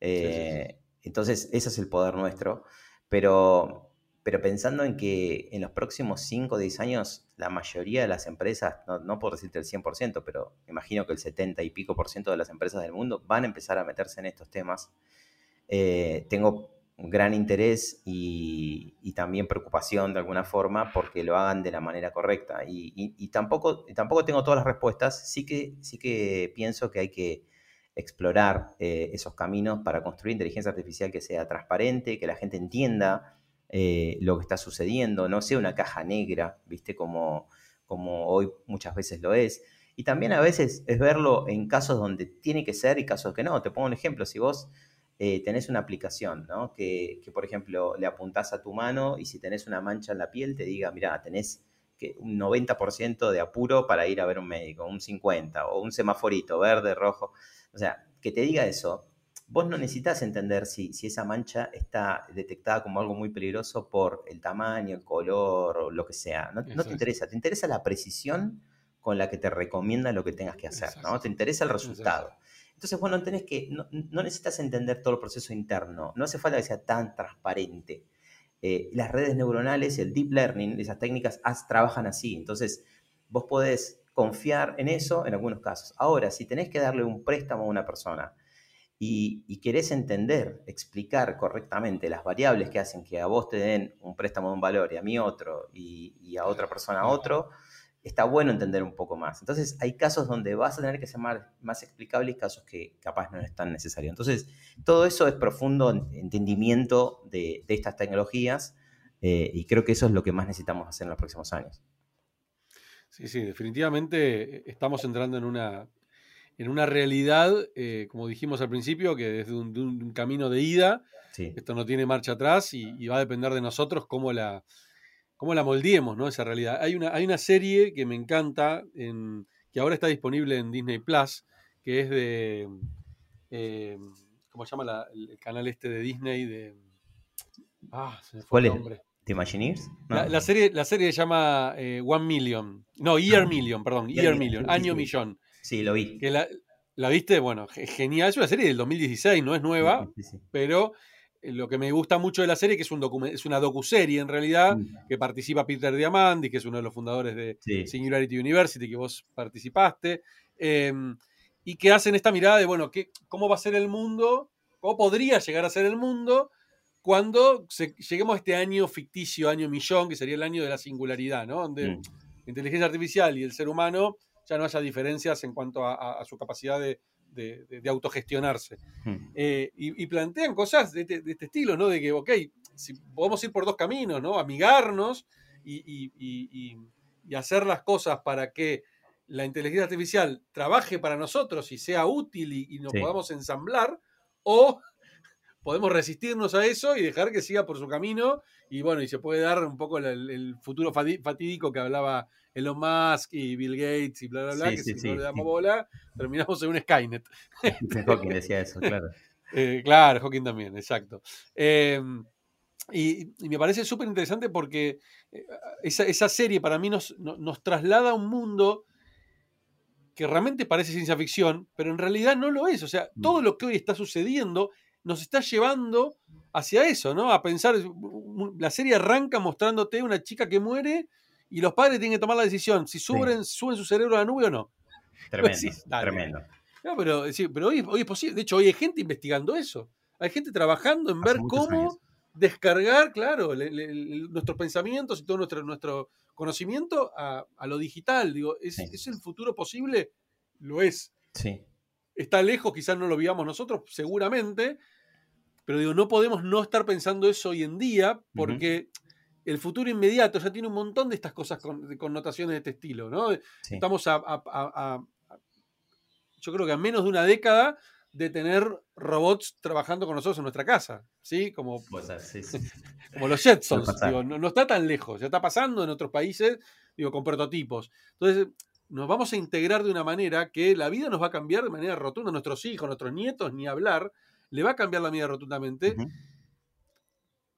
Eh, entonces, ese es el poder nuestro. Pero, pero pensando en que en los próximos 5 o 10 años la mayoría de las empresas, no, no por decirte el 100%, pero imagino que el 70 y pico por ciento de las empresas del mundo van a empezar a meterse en estos temas. Eh, tengo gran interés y, también preocupación de alguna forma porque lo hagan de la manera correcta. Y, tampoco, tampoco tengo todas las respuestas, sí que, sí que pienso que hay que explorar eh, esos caminos para construir inteligencia artificial que sea transparente, que la gente entienda eh, lo que está sucediendo, no sea una caja negra, ¿viste? Como, como hoy muchas veces lo es. Y también a veces es verlo en casos donde tiene que ser y casos que no. Te pongo un ejemplo, si vos eh, tenés una aplicación, ¿no? Que, por ejemplo, le apuntás a tu mano y si tenés una mancha en la piel, te diga, mira, tenés que un 90% de apuro para ir a ver un médico, un 50% o un semaforito verde, rojo. O sea, que te diga eso, vos no necesitas entender si, si, esa mancha está detectada como algo muy peligroso por el tamaño, el color o lo que sea. No, te interesa, te interesa la precisión con la que te recomienda lo que tengas que hacer, ¿no? Te interesa el resultado. Entonces, bueno, tenés que, no, necesitas entender todo el proceso interno, no hace falta que sea tan transparente. eh, las redes neuronales, el deep learning, esas técnicas trabajan así. Entonces, vos podés confiar en eso en algunos casos. Ahora, si tenés que darle un préstamo a una persona y, querés entender, explicar correctamente las variables que hacen que a vos te den un préstamo de un valor y a mí otro y, a otra persona otro, está bueno entender un poco más. Entonces, hay casos donde vas a tener que ser más, explicable y casos que capaz no es tan necesario. Entonces, todo eso es profundo entendimiento de, estas tecnologías eh, y creo que eso es lo que más necesitamos hacer en los próximos años. Sí, sí, definitivamente eh, estamos entrando en una, en una realidad, eh, como dijimos al principio, que desde un, un camino de ida, esto no tiene marcha atrás y, va a depender de nosotros cómo la, cómo la moldeemos, ¿no? Esa realidad. Hay una, hay una serie que me encanta, en, que ahora está disponible en Disney Plus, que es de. Eh, ¿Cómo se llama el canal este de Disney? De, ah, se me fue el nombre. ¿The Imagineers? La, serie, la serie se llama eh, One Million. No, Year Million, perdón. Year, Million, Año Millón. Sí, lo vi. Que la, viste? Bueno, genial. Es una serie del 2016, no es nueva, pero lo que me gusta mucho de la serie es que es, un es una docuserie en realidad, que participa Peter Diamandis, que es uno de los fundadores de Singularity University, que vos participaste, em, y que hacen esta mirada de, bueno, ¿qué, ¿cómo va a ser el mundo? ¿Cómo podría llegar a ser el mundo? cuando lleguemos a este año ficticio, año millón, que sería el año de la singularidad, ¿no? Donde mm. la inteligencia artificial y el ser humano ya no haya diferencias en cuanto a, su capacidad de, autogestionarse. Mm. Eh, y, plantean cosas este, de este, estilo, ¿no? De que, ok, si podemos ir por dos caminos, ¿no? Amigarnos y, hacer las cosas para que la inteligencia artificial trabaje para nosotros y sea útil y, nos podamos ensamblar, o podemos resistirnos a eso y dejar que siga por su camino. Y bueno, y se puede dar un poco el, futuro fatídico que hablaba Elon Musk y Bill Gates y bla, bla, bla, que si no le damos bola, terminamos en un Skynet. Hawking decía eso, claro. Eh, claro, Hawking también, exacto. Em, y, me parece súper interesante porque eh, esa, serie para mí nos, nos traslada a un mundo que realmente parece ciencia ficción, pero en realidad no lo es. O sea, mm. todo lo que hoy está sucediendo nos está llevando hacia eso, ¿no? A pensar, la serie arranca mostrándote una chica que muere y los padres tienen que tomar la decisión si suben, suben su cerebro a la nube o no. Tremendo, tremendo. No, pero, pero hoy, hoy, es posible. De hecho, hoy hay gente investigando eso. Hay gente trabajando en ver cómo descargar, claro, nuestros pensamientos y todo nuestro, nuestro conocimiento a, lo digital. Digo, ¿es, ¿es el futuro posible? Lo es. Sí. Está lejos, quizás no lo vivamos nosotros, seguramente, pero digo, no podemos no estar pensando eso hoy en día porque el futuro inmediato ya tiene un montón de estas cosas con connotaciones de este estilo, ¿no? Estamos a, yo creo que a menos de una década de tener robots trabajando con nosotros en nuestra casa, ¿sí? Como, como los Jetsons, digo, no, no, está tan lejos, ya está pasando en otros países, digo, con prototipos. Entonces, nos vamos a integrar de una manera que la vida nos va a cambiar de manera rotunda. Nuestros hijos, nuestros nietos, ni hablar, le va a cambiar la vida rotundamente.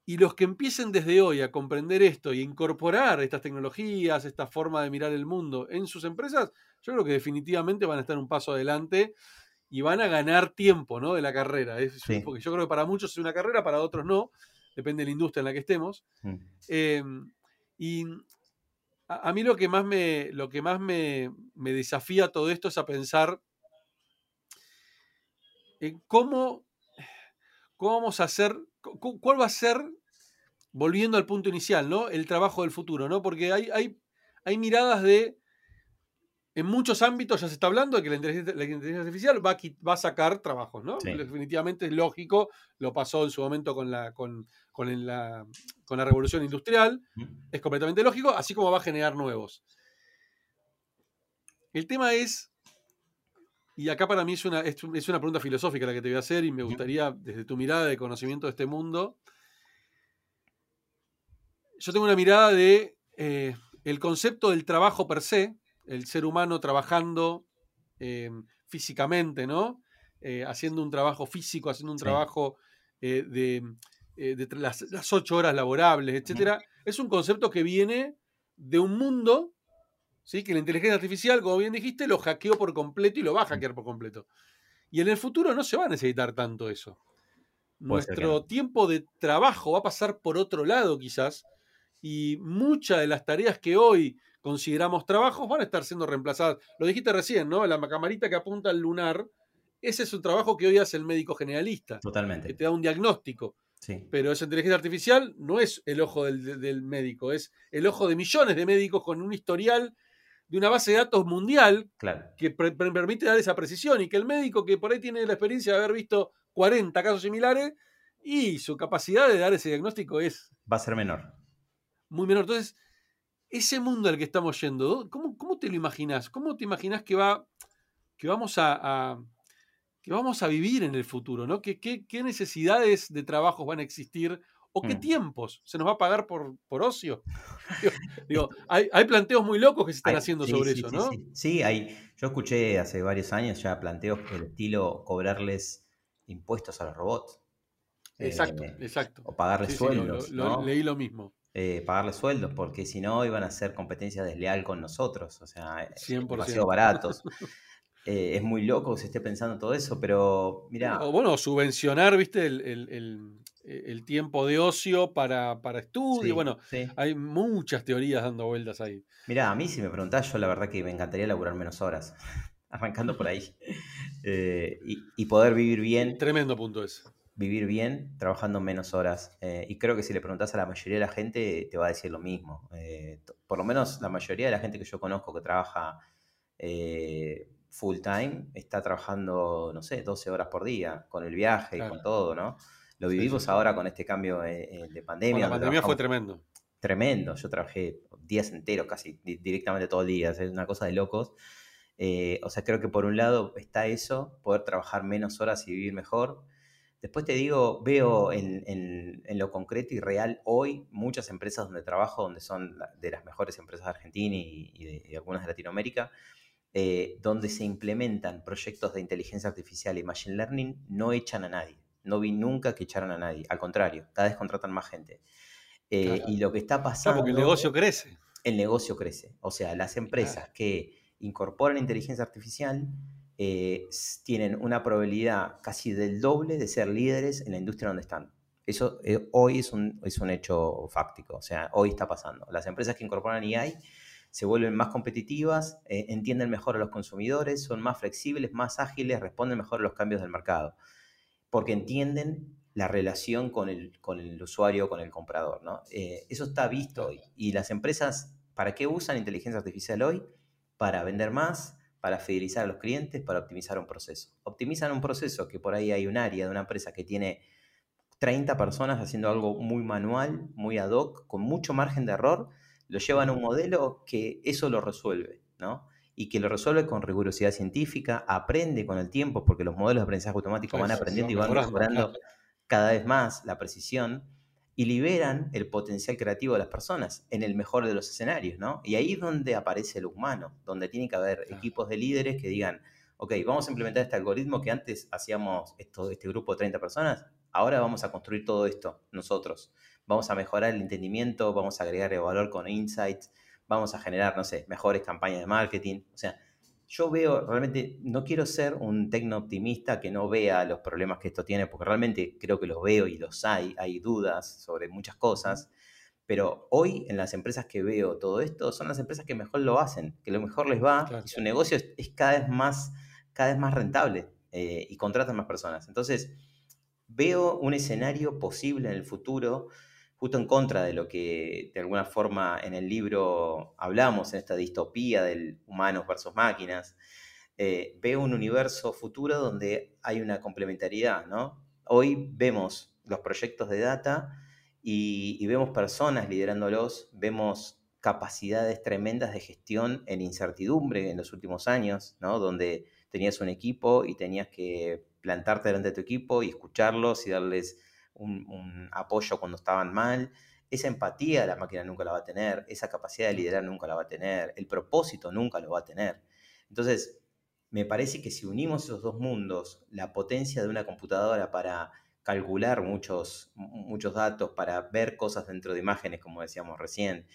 Y los que empiecen desde hoy a comprender esto y incorporar estas tecnologías, esta forma de mirar el mundo en sus empresas, yo creo que definitivamente van a estar un paso adelante y van a ganar tiempo ¿no? de la carrera. Porque yo creo que para muchos es una carrera, para otros no, depende de la industria en la que estemos. Mm. Em, y a, mí lo que más, me, lo que más me, desafía todo esto es a pensar en cómo, cómo vamos a hacer, cuál va a ser, volviendo al punto inicial, ¿no? El trabajo del futuro, ¿no? Porque hay, hay, hay miradas de en muchos ámbitos ya se está hablando de que la inteligencia, artificial va a, va a, sacar trabajos, ¿no? Definitivamente es lógico, lo pasó en su momento con la, con, la, con la revolución industrial, es completamente lógico, así como va a generar nuevos. El tema es, y acá para mí es una, es, una pregunta filosófica la que te voy a hacer y me gustaría, desde tu mirada de conocimiento de este mundo, yo tengo una mirada de eh, el concepto del trabajo per se, el ser humano trabajando eh, físicamente, ¿no? Eh, haciendo un trabajo físico, haciendo un trabajo eh, de, las, ocho horas laborables, etc. Es un concepto que viene de un mundo, ¿sí? Que la inteligencia artificial, como bien dijiste, lo hackeó por completo y lo va a hackear por completo. Y en el futuro no se va a necesitar tanto eso. nuestro tiempo de trabajo va a pasar por otro lado quizás y muchas de las tareas que hoy consideramos trabajos van a estar siendo reemplazadas. Lo dijiste recién, ¿no? La camarita que apunta al lunar, ese es un trabajo que hoy hace el médico generalista. Totalmente. Que te da un diagnóstico. Sí. Pero esa inteligencia artificial no es el ojo del, del, médico, es el ojo de millones de médicos con un historial de una base de datos mundial claro. que permite dar esa precisión y que el médico que por ahí tiene la experiencia de haber visto 40 casos similares y su capacidad de dar ese diagnóstico es... Va a ser menor. Muy menor. Entonces, ese mundo al que estamos yendo, ¿cómo, cómo te lo imaginas? ¿Cómo te imaginas que, va, que, vamos a, a, que vamos a vivir en el futuro? ¿no? ¿Qué, qué, qué necesidades de trabajos van a existir? ¿O qué Mm. tiempos? ¿Se nos va a pagar por, por ocio? digo, digo, hay, hay, planteos muy locos que se están Hay- haciendo sí, sobre sí, eso, sí, ¿no? Sí, Sí, hay, yo escuché hace varios años ya planteos del estilo cobrarles impuestos a los robots. Exacto, Eh, exacto. o pagarles sueldos, lo- lo- ¿no? leí lo mismo. Eh, pagarles sueldos, porque si no iban a hacer competencia desleal con nosotros, o sea, 100%. demasiado baratos. Eh, es muy loco que se esté pensando todo eso, pero mira, O bueno, subvencionar, viste, el, el- el- el tiempo de ocio para, para estudio. bueno, sí. hay muchas teorías dando vueltas ahí. Mira, a mí si me preguntás, yo la verdad que me encantaría laburar menos horas, arrancando por ahí, Eh, y, y poder vivir bien Tremendo punto ese. vivir bien trabajando menos horas. Eh, y creo que si le preguntas a la mayoría de la gente, te va a decir lo mismo. Eh, por lo menos la mayoría de la gente que yo conozco que trabaja eh, full time está trabajando, no sé, 12 horas por día, con el viaje y Claro. con todo, ¿no? Lo vivimos sí, sí. ahora con este cambio eh, eh, de pandemia. la donde pandemia fue tremendo. tremendo. Yo trabajé días enteros, casi di- directamente todo el día. Es una cosa de locos. Eh, o sea, creo que por un lado está eso, poder trabajar menos horas y vivir mejor. Después te digo, veo en, en- en lo concreto y real hoy muchas empresas donde trabajo, donde son la- de las mejores empresas de Argentina y, y de, y algunas de Latinoamérica, eh, donde se implementan proyectos de inteligencia artificial y machine learning, no echan a nadie. No vi nunca que echaron a nadie. Al contrario, cada vez contratan más gente. Eh, Claro. Y lo que está Claro, pasando porque el negocio crece. el negocio crece. O sea, las empresas que incorporan inteligencia artificial eh, tienen una probabilidad casi del doble de ser líderes en la industria donde están. Eso eh, hoy es un, es un hecho fáctico, o sea, hoy está pasando. Las empresas que incorporan AI se vuelven más competitivas, eh, entienden mejor a los consumidores, son más flexibles, más ágiles, responden mejor a los cambios del mercado, porque entienden la relación con el, con el usuario, con el comprador. ¿no? Eh, eso está visto hoy. Y las empresas, ¿para qué usan inteligencia artificial hoy? Para vender más, para fidelizar a los clientes, para optimizar un proceso. Optimizan un proceso que por ahí hay un área de una empresa que tiene 30 personas haciendo algo muy manual, muy ad hoc, con mucho margen de error, lo llevan a un modelo que eso lo resuelve, ¿no? Y que lo resuelve con rigurosidad científica, aprende con el tiempo, porque los modelos de aprendizaje automático van Claro, aprendiendo y van mejorando, cada vez más la precisión y liberan el potencial creativo de las personas en el mejor de los escenarios, ¿no? Y ahí es donde aparece lo humano, donde tiene que haber Claro. equipos de líderes que digan, ok, vamos a implementar este algoritmo que antes hacíamos esto, este grupo de 30 personas, ahora vamos a construir todo esto nosotros. Vamos a mejorar el entendimiento, vamos a agregar valor con insights, vamos a generar, no sé, mejores campañas de marketing. O sea, yo veo, realmente, no quiero ser un tecno optimista que no vea los problemas que esto tiene, porque realmente creo que los veo y los hay, hay dudas sobre muchas cosas, pero hoy en las empresas que veo todo esto son las empresas que mejor lo hacen, que lo mejor les va Claro. y su negocio es, es cada vez más, cada vez más rentable eh, y contratan más personas. Entonces, veo un escenario posible en el futuro justo en contra de lo que de alguna forma en el libro hablamos, en esta distopía del humanos versus máquinas, eh, veo un universo futuro donde hay una complementariedad, ¿no? Hoy vemos los proyectos de data y, y vemos personas liderándolos, vemos capacidades tremendas de gestión en incertidumbre en los últimos años, ¿no? Donde tenías un equipo y tenías que plantarte delante de tu equipo y escucharlos y darles un, un apoyo cuando estaban mal. Esa empatía la máquina nunca la va a tener, esa capacidad de liderar nunca la va a tener, el propósito nunca lo va a tener. Entonces, me parece que si unimos esos dos mundos, la potencia de una computadora para calcular muchos, muchos datos, para ver cosas dentro de imágenes, como decíamos recién,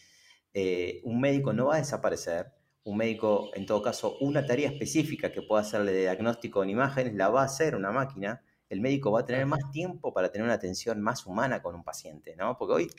eh, un médico no va a desaparecer. Un médico, en todo caso, una tarea específica que pueda hacerle de diagnóstico en imágenes, la va a hacer una máquina el médico va a tener más tiempo para tener una atención más humana con un paciente, ¿no? Porque hoy,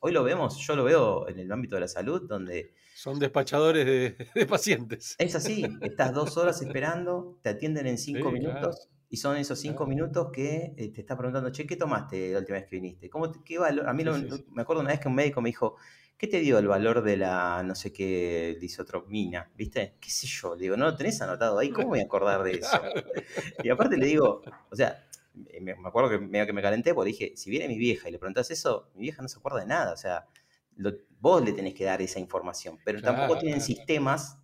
hoy lo vemos, yo lo veo en el ámbito de la salud, donde... Son despachadores de, pacientes. Es así, estás dos horas esperando, te atienden en cinco minutos. Y son esos cinco minutos que eh, te está preguntando, che, ¿qué tomaste la última vez que viniste? ¿Cómo qué valor? A mí me acuerdo una vez que un médico me dijo, ¿qué te dio el valor de la no sé qué disotropina? ¿Viste? ¿Qué sé yo? Le digo, ¿no lo tenés anotado ahí? ¿Cómo voy a acordar de eso? Y aparte le digo, o sea, me acuerdo que medio que me calenté porque dije, si viene mi vieja y le preguntas eso, mi vieja no se acuerda de nada. O sea, vos le tenés que dar esa información, pero tampoco tienen sistemas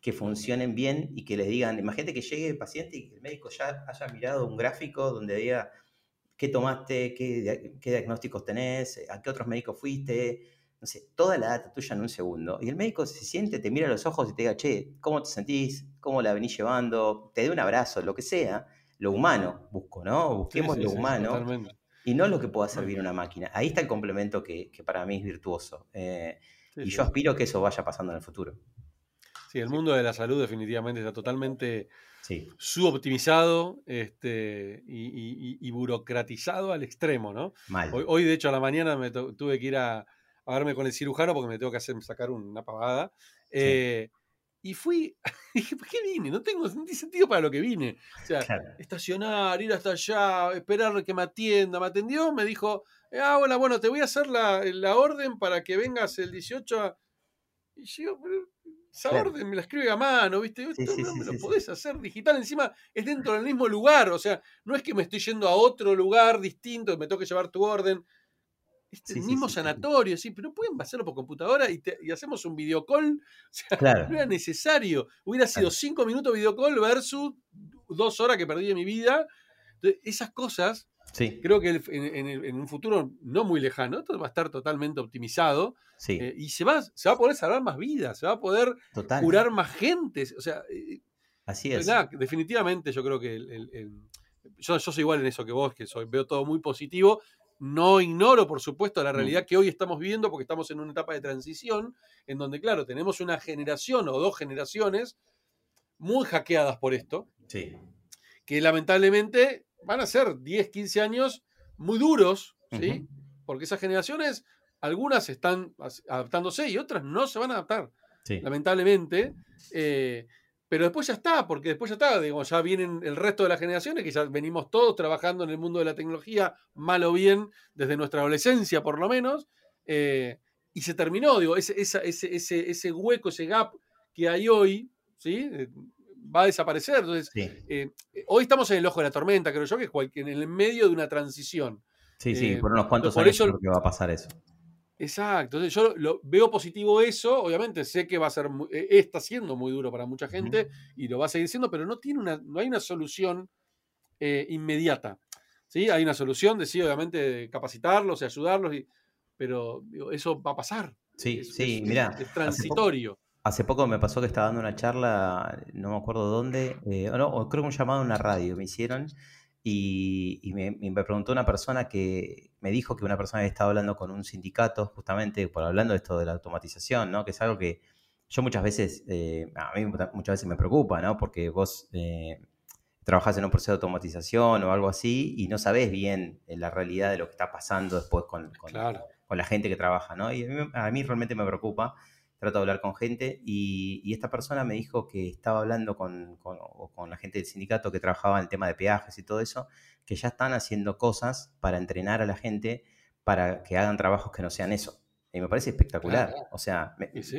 que funcionen bien y que les digan, imagínate que llegue el paciente y que el médico ya haya mirado un gráfico donde diga qué tomaste, qué, qué diagnósticos tenés, a qué otros médicos fuiste, no sé, toda la data tuya en un segundo. Y el médico se siente, te mira a los ojos y te diga, che, ¿cómo te sentís? ¿Cómo la venís llevando? Te dé un abrazo, lo que sea. Lo humano busco, ¿no? Busquemos lo humano. y no lo que pueda servir una máquina. Ahí está el complemento que, para mí es virtuoso. Eh, y yo aspiro que eso vaya pasando en el futuro. Sí, el mundo de la salud definitivamente está totalmente suboptimizado este, y, burocratizado al extremo, ¿no? Hoy, de hecho, a la mañana me tuve que ir a, verme con el cirujano porque me tengo que hacer sacar una pavada. Eh, y fui, dije, ¿por qué vine? No tengo sentido para lo que vine. O sea, estacionar, ir hasta allá, esperar que me atienda. Me atendió, me dijo, ah, bueno, bueno, te voy a hacer la, la orden para que vengas el 18 a... Y yo, esa orden me la escribe a mano, ¿viste? no me lo podés hacer digital. Encima es dentro del mismo lugar. O sea, no es que me estoy yendo a otro lugar distinto, me tengo que llevar tu orden. Es el mismo sanatorio, sí, pero pueden hacerlo por computadora y, hacemos un videocall. O sea, no era necesario. Hubiera sido cinco minutos videocall versus dos horas que perdí de mi vida. Entonces, esas cosas, creo que en, un futuro no muy lejano, todo va a estar totalmente optimizado. Eh, y se va, se va a poder salvar más vidas, se va a poder curar más gente. O sea, eh, así es. definitivamente yo creo que yo, yo, soy igual en eso que vos, que soy, veo todo muy positivo. No ignoro, por supuesto, la mm. realidad que hoy estamos viviendo porque estamos en una etapa de transición en donde, claro, tenemos una generación o dos generaciones muy hackeadas por esto. Sí. Que lamentablemente van a ser 10, 15 años muy duros, ¿sí? Porque esas generaciones algunas están adaptándose y otras no se van a adaptar, lamentablemente. Eh, pero después ya está, porque después ya está, digo, ya vienen el resto de las generaciones, que ya venimos todos trabajando en el mundo de la tecnología, mal o bien, desde nuestra adolescencia por lo menos, eh, y se terminó, digo, ese, ese, ese, hueco, ese gap que hay hoy, ¿sí? Eh, va a desaparecer. Entonces, hoy estamos en el ojo de la tormenta, creo yo, que es en el medio de una transición. Sí, sí, por unos cuantos años creo que va a pasar eso. Exacto, entonces yo lo, veo positivo eso, obviamente sé que va a ser, eh, está siendo muy duro para mucha gente y lo va a seguir siendo, pero no, tiene una, no hay una solución eh, inmediata. ¿sí? Hay una solución de sí, obviamente, capacitarlos y ayudarlos, y, pero eso va a pasar. Sí, sí, mira. Es transitorio. Hace poco, me pasó que estaba dando una charla, no me acuerdo dónde, eh, no, creo que un llamado a una radio me hicieron y, me, preguntó una persona que me dijo que una persona había estado hablando con un sindicato, justamente por hablando de esto de la automatización, ¿no? Que es algo que yo muchas veces, eh, a mí muchas veces me preocupa, ¿no? Porque vos eh, trabajás en un proceso de automatización o algo así y no sabés bien eh, la realidad de lo que está pasando después con, con, la gente que trabaja, ¿no? Y a mí realmente me preocupa trato de hablar con gente y, esta persona me dijo que estaba hablando con, la gente del sindicato que trabajaba en el tema de peajes y todo eso, que ya están haciendo cosas para entrenar a la gente para que hagan trabajos que no sean eso. Y me parece espectacular. O sea,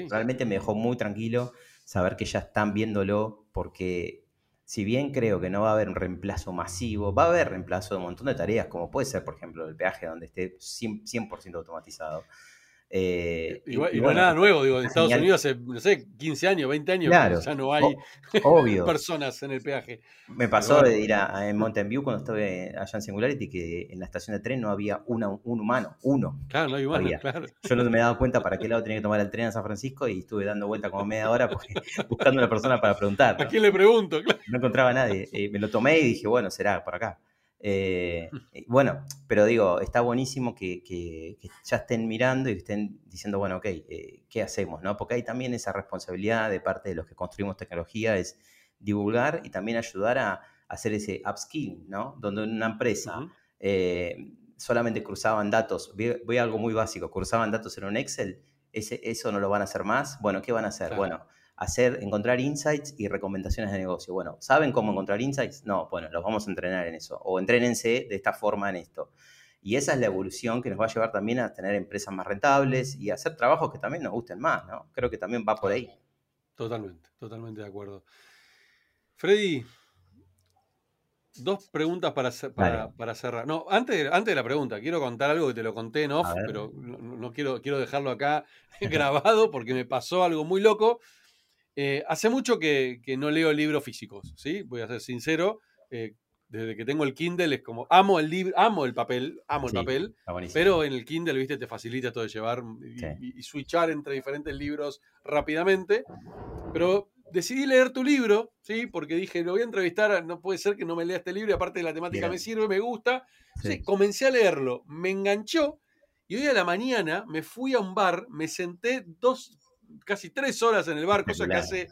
realmente me dejó muy tranquilo saber que ya están viéndolo porque si bien creo que no va a haber un reemplazo masivo, va a haber reemplazo de un montón de tareas, como puede ser, por ejemplo, el peaje donde esté 100%, 100 automatizado. Eh, y, es nada nuevo, digo, en Estados Unidos hace, no sé, 15 años, 20 años, ya no hay personas en el peaje. Me pasó de ir a, en Mountain View cuando estuve allá en Singularity que en la estación de tren no había una, un humano, uno. Claro, no hay humano, claro. Yo no me he dado cuenta para qué lado tenía que tomar el tren a San Francisco y estuve dando vuelta como media hora buscando una persona para preguntar. ¿A quién le pregunto? No encontraba a nadie. Eh, me lo tomé y dije, bueno, será por acá. Eh, bueno, pero digo, está buenísimo que, ya estén mirando y estén diciendo, bueno, ok, eh, ¿qué hacemos? ¿no? Porque hay también esa responsabilidad de parte de los que construimos tecnología, es divulgar y también ayudar a, hacer ese upskilling, ¿no? Donde en una empresa eh, solamente cruzaban datos, voy a algo muy básico, cruzaban datos en un Excel, ese, eso no lo van a hacer más. Bueno, ¿qué van a hacer? Bueno, hacer, encontrar insights y recomendaciones de negocio. Bueno, ¿saben cómo encontrar insights? No, bueno, los vamos a entrenar en eso. O entrénense de esta forma en esto. Y esa es la evolución que nos va a llevar también a tener empresas más rentables y hacer trabajos que también nos gusten más, ¿no? Creo que también va por ahí. Totalmente, totalmente de acuerdo. Freddy, dos preguntas para, para, cerrar. No, antes, antes de la pregunta, quiero contar algo que te lo conté en off, pero no, quiero, quiero dejarlo acá grabado porque me pasó algo muy loco. Eh, hace mucho que, no leo libros físicos, ¿sí? Voy a ser sincero. Eh, desde que tengo el Kindle es como, amo el libro, amo el papel, amo el papel, pero en el Kindle, viste, te facilita esto de llevar y, switchar entre diferentes libros rápidamente. Pero decidí leer tu libro, ¿sí? Porque dije, lo voy a entrevistar, no puede ser que no me lea este libro y aparte de la temática me sirve, me gusta. comencé a leerlo, me enganchó y hoy a la mañana me fui a un bar, me senté dos, casi tres horas en el bar, cosa que hace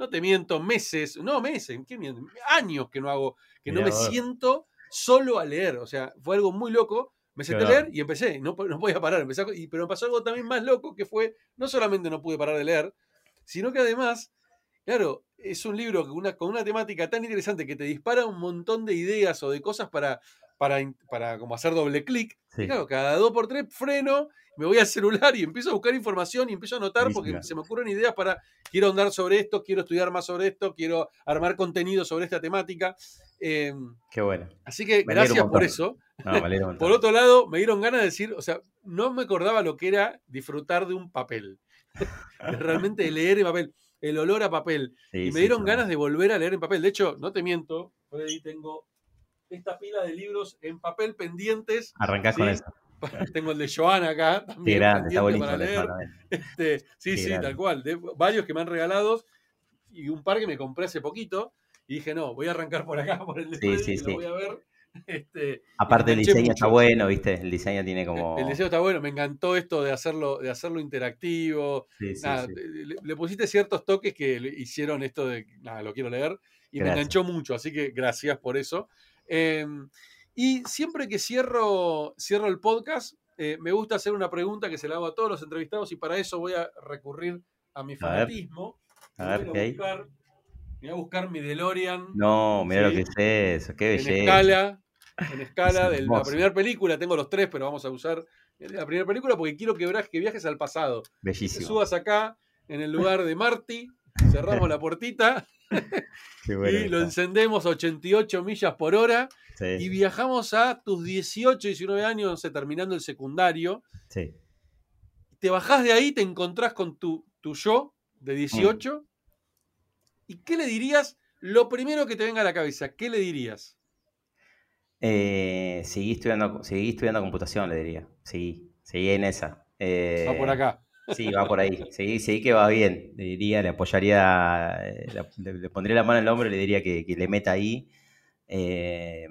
no te miento, meses, no meses, años que no hago, que no me siento solo a leer. O sea, fue algo muy loco. Me senté a leer y empecé, no, no podía parar, empecé y, pero me pasó algo también más loco que fue, no solamente no pude parar de leer, sino que además, claro, es un libro con una, con una temática tan interesante que te dispara un montón de ideas o de cosas para, para, para como hacer doble clic. Claro, cada dos por tres freno me voy al celular y empiezo a buscar información y empiezo a anotar porque se me ocurren ideas para, quiero andar sobre esto, quiero estudiar más sobre esto, quiero armar contenido sobre esta temática. Em, Qué bueno. Así que gracias por eso. por otro lado, me dieron ganas de decir, o sea, no me acordaba lo que era disfrutar de un papel. Realmente leer en papel, el olor a papel. y me dieron ganas de volver a leer en papel. De hecho, no te miento, por ahí tengo esta pila de libros en papel pendientes. Arrancás con eso. Tengo el de Joan acá. También grande, está bonito. Este, sí, sí, tal cual. De, varios que me han regalado y un par que me compré hace poquito. Y dije, no, voy a arrancar por acá, por el de sí, sí, sí. lo voy a ver. Este, Aparte el diseño está bueno, ¿viste? El diseño tiene como... El diseño está bueno, me encantó esto de hacerlo, de hacerlo interactivo. le, pusiste ciertos toques que hicieron esto de, nada, lo quiero leer. Y me enganchó mucho, así que gracias por eso. Em, y siempre que cierro, cierro el podcast, eh, me gusta hacer una pregunta que se la hago a todos los entrevistados y para eso voy a recurrir a mi fanatismo. A ver, voy, a buscar, voy a buscar mi DeLorean. No, mira lo que es eso, qué belleza. En escala, en escala de la primera película, tengo los tres, pero vamos a usar la primera película porque quiero que, que viajes al pasado. Bellísimo. Te subas acá, en el lugar de Marty, cerramos la puertita y lo encendemos a 88 millas por hora y viajamos a tus 18, 19 años, terminando el secundario. Te bajás de ahí, te encontrás con tu, tu yo de 18. Mm. ¿Y qué le dirías? Lo primero que te venga a la cabeza, ¿qué le dirías? Eh, seguí, estudiando, seguí estudiando computación, le diría. Seguí, seguí en esa. va por acá. Sí, va por ahí. Sí, que va bien. Le diría, le apoyaría, eh, le, pondría la mano en el hombro y le diría que, le meta ahí. Eh,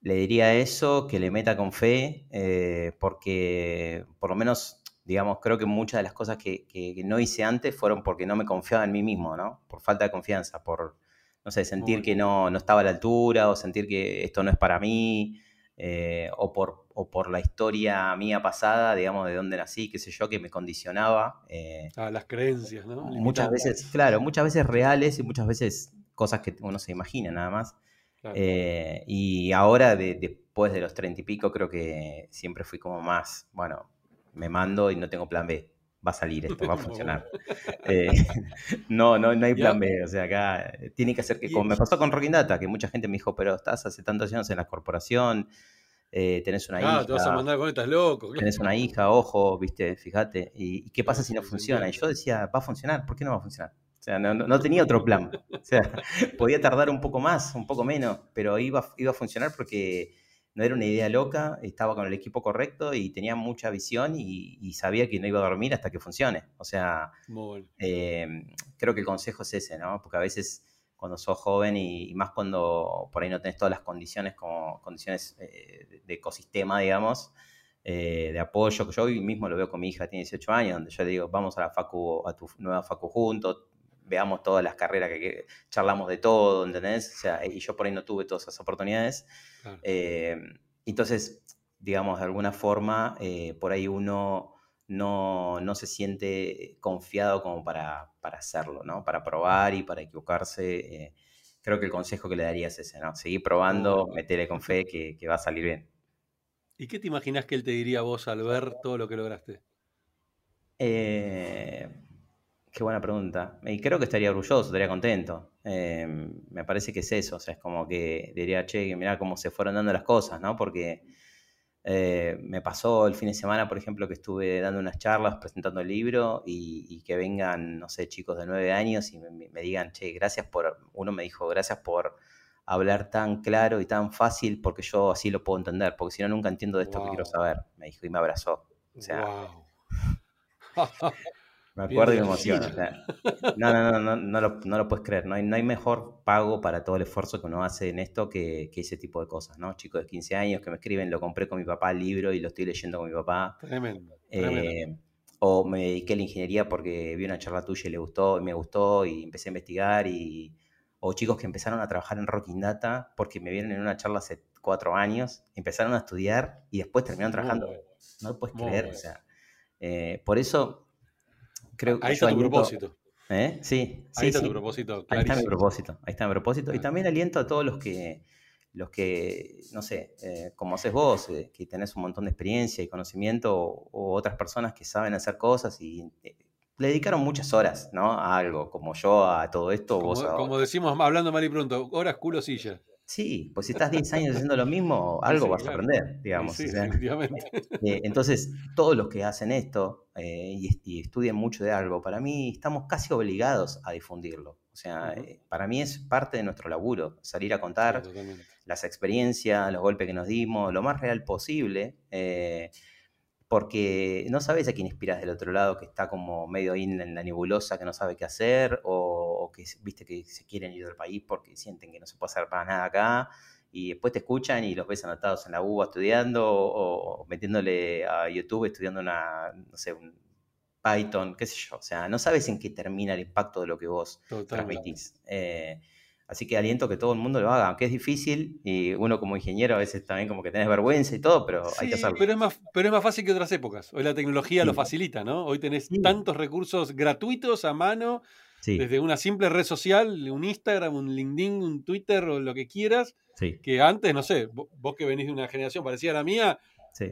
le diría eso, que le meta con fe, eh, porque por lo menos, digamos, creo que muchas de las cosas que, no hice antes fueron porque no me confiaba en mí mismo, ¿no? Por falta de confianza, por, no sé, sentir que no, no estaba a la altura o sentir que esto no es para mí. Eh, o, por, o por la historia mía pasada, digamos, de dónde nací, qué sé yo, que me condicionaba. Eh, ah, las creencias, ¿no? Muchas veces, claro, muchas veces reales y muchas veces cosas que uno se imagina nada más. Eh, y ahora, después de los treinta y pico, creo que siempre fui como más, bueno, me mando y no tengo plan B. Va a salir esto, va a funcionar. no, no, no hay plan B. O sea, acá tiene que ser que, como me pasó con Rocking Data, que mucha gente me dijo, pero estás hace tantos años en la corporación, eh, tenés una hija. te vas a mandar con estas locos. Tenés una hija, ojo, viste, fíjate. ¿Y, qué pasa si no funciona? Y yo decía, va a funcionar, ¿por qué no va a funcionar? O sea, no, tenía otro plan. O sea, podía tardar un poco más, un poco menos, pero iba, iba a funcionar porque no era una idea loca, estaba con el equipo correcto y tenía mucha visión y, sabía que no iba a dormir hasta que funcione. O sea, eh, creo que el consejo es ese, ¿no? Porque a veces cuando sos joven y, más cuando por ahí no tenés todas las condiciones como condiciones eh, de ecosistema, digamos, eh, de apoyo, que yo hoy mismo lo veo con mi hija, tiene 18 años, donde yo le digo, vamos a la facu, a tu nueva facu juntos, veamos todas las carreras que, charlamos de todo, ¿entendés? O sea, y yo por ahí no tuve todas esas oportunidades. Eh, entonces, digamos, de alguna forma, eh, por ahí uno no, no, se siente confiado como para, para, hacerlo, ¿no? Para probar y para equivocarse. creo que el consejo que le daría es ese, ¿no? Seguir probando, meterle con fe que, que va a salir bien. ¿Y qué te imaginas que él te diría a vos al ver todo lo que lograste? Eh, qué buena pregunta. Y creo que estaría orgulloso, estaría contento. Eh, me parece que es eso. O sea, es como que diría, che, mira cómo se fueron dando las cosas, ¿no? Porque eh, me pasó el fin de semana, por ejemplo, que estuve dando unas charlas presentando el libro y, que vengan, no sé, chicos de nueve años y me, me, digan, che, gracias por. Uno me dijo, gracias por hablar tan claro y tan fácil porque yo así lo puedo entender, porque si no nunca entiendo de esto que quiero saber, me dijo y me abrazó. O sea, me acuerdo y me emociona. no, no, no, no, no, lo, no lo puedes creer. No hay, no hay mejor pago para todo el esfuerzo que uno hace en esto que, que, ese tipo de cosas, ¿no? Chicos de 15 años que me escriben, lo compré con mi papá el libro y lo estoy leyendo con mi papá. Tremendo. Eh, o me dediqué a la ingeniería porque vi una charla tuya y le gustó, me gustó y empecé a investigar y o chicos que empezaron a trabajar en Rocking Data porque me vieron en una charla hace cuatro años, empezaron a estudiar y después terminaron trabajando. No lo puedes creer, o sea. Eh, por eso creo. Ahí está tu propósito. ¿Eh? Sí, ahí está tu propósito. Ahí está mi propósito. Ahí está mi propósito. Y también aliento a todos los que, los que no sé, eh, como haces vos, que tenés un montón de experiencia y conocimiento, o, otras personas que saben hacer cosas y le dedicaron muchas horas, ¿no? A algo, como yo a todo esto. Como, como decimos, hablando mal y pronto, horas culo silla. Sí, pues si estás 10 años haciendo lo mismo, algo vas a aprender, digamos. Sí, definitivamente. Eh, entonces, todos los que hacen esto eh, y, estudian mucho de algo, para mí estamos casi obligados a difundirlo. O sea, eh, para mí es parte de nuestro laburo, salir a contar las experiencias, los golpes que nos dimos, lo más real posible porque no sabes a quién inspiras del otro lado que está como medio ahí en la nebulosa, que no sabe qué hacer, o, que viste que se quieren ir del país porque sienten que no se puede hacer para nada acá, y después te escuchan y los ves anotados en la UBA estudiando, o, metiéndole a YouTube estudiando una, no sé, un Python, qué sé yo. O sea, no sabes en qué termina el impacto de lo que vos transmitís. Eh, Así que aliento que todo el mundo lo haga, aunque es difícil y uno como ingeniero a veces también como que tenés vergüenza y todo, pero hay que hacerlo. Pero es, más, pero es más fácil que otras épocas. Hoy la tecnología lo facilita, ¿no? Hoy tenés tantos recursos gratuitos a mano, desde una simple red social, un Instagram, un LinkedIn, un Twitter o lo que quieras, que antes, no sé, vos que venís de una generación parecida a la mía,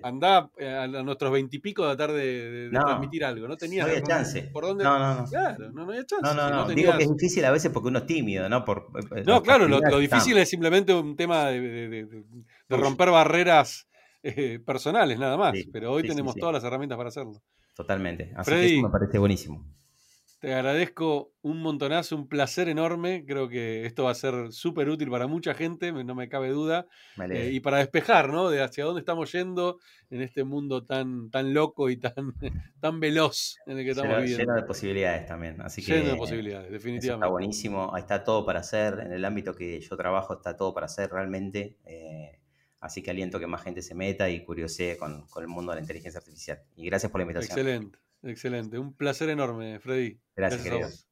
Andá eh, a nuestros veintipico de tratar de, transmitir algo. No tenía no había chance. ¿Por dónde? No, no, no. Claro, no, había chance. No, no, no. Digo que es difícil a veces porque uno es tímido, ¿no? Por, eh, no, claro, lo, difícil es simplemente un tema de, romper barreras eh, personales, nada más. Pero hoy tenemos todas las herramientas para hacerlo. Totalmente. Así que eso me parece buenísimo. Te agradezco un montonazo, un placer enorme. Creo que esto va a ser súper útil para mucha gente, no me cabe duda. Eh, y para despejar, ¿no? De hacia dónde estamos yendo en este mundo tan, tan loco y tan, tan veloz en el que estamos viviendo. Lleno de posibilidades también. Así que, lleno de posibilidades, definitivamente. Está buenísimo. Ahí está todo para hacer. En el ámbito que yo trabajo está todo para hacer realmente. Eh, así que aliento que más gente se meta y curiosee con, con el mundo de la inteligencia artificial. Y gracias por la invitación. Excelente. Excelente, un placer enorme, Freddy. Gracias, Gracias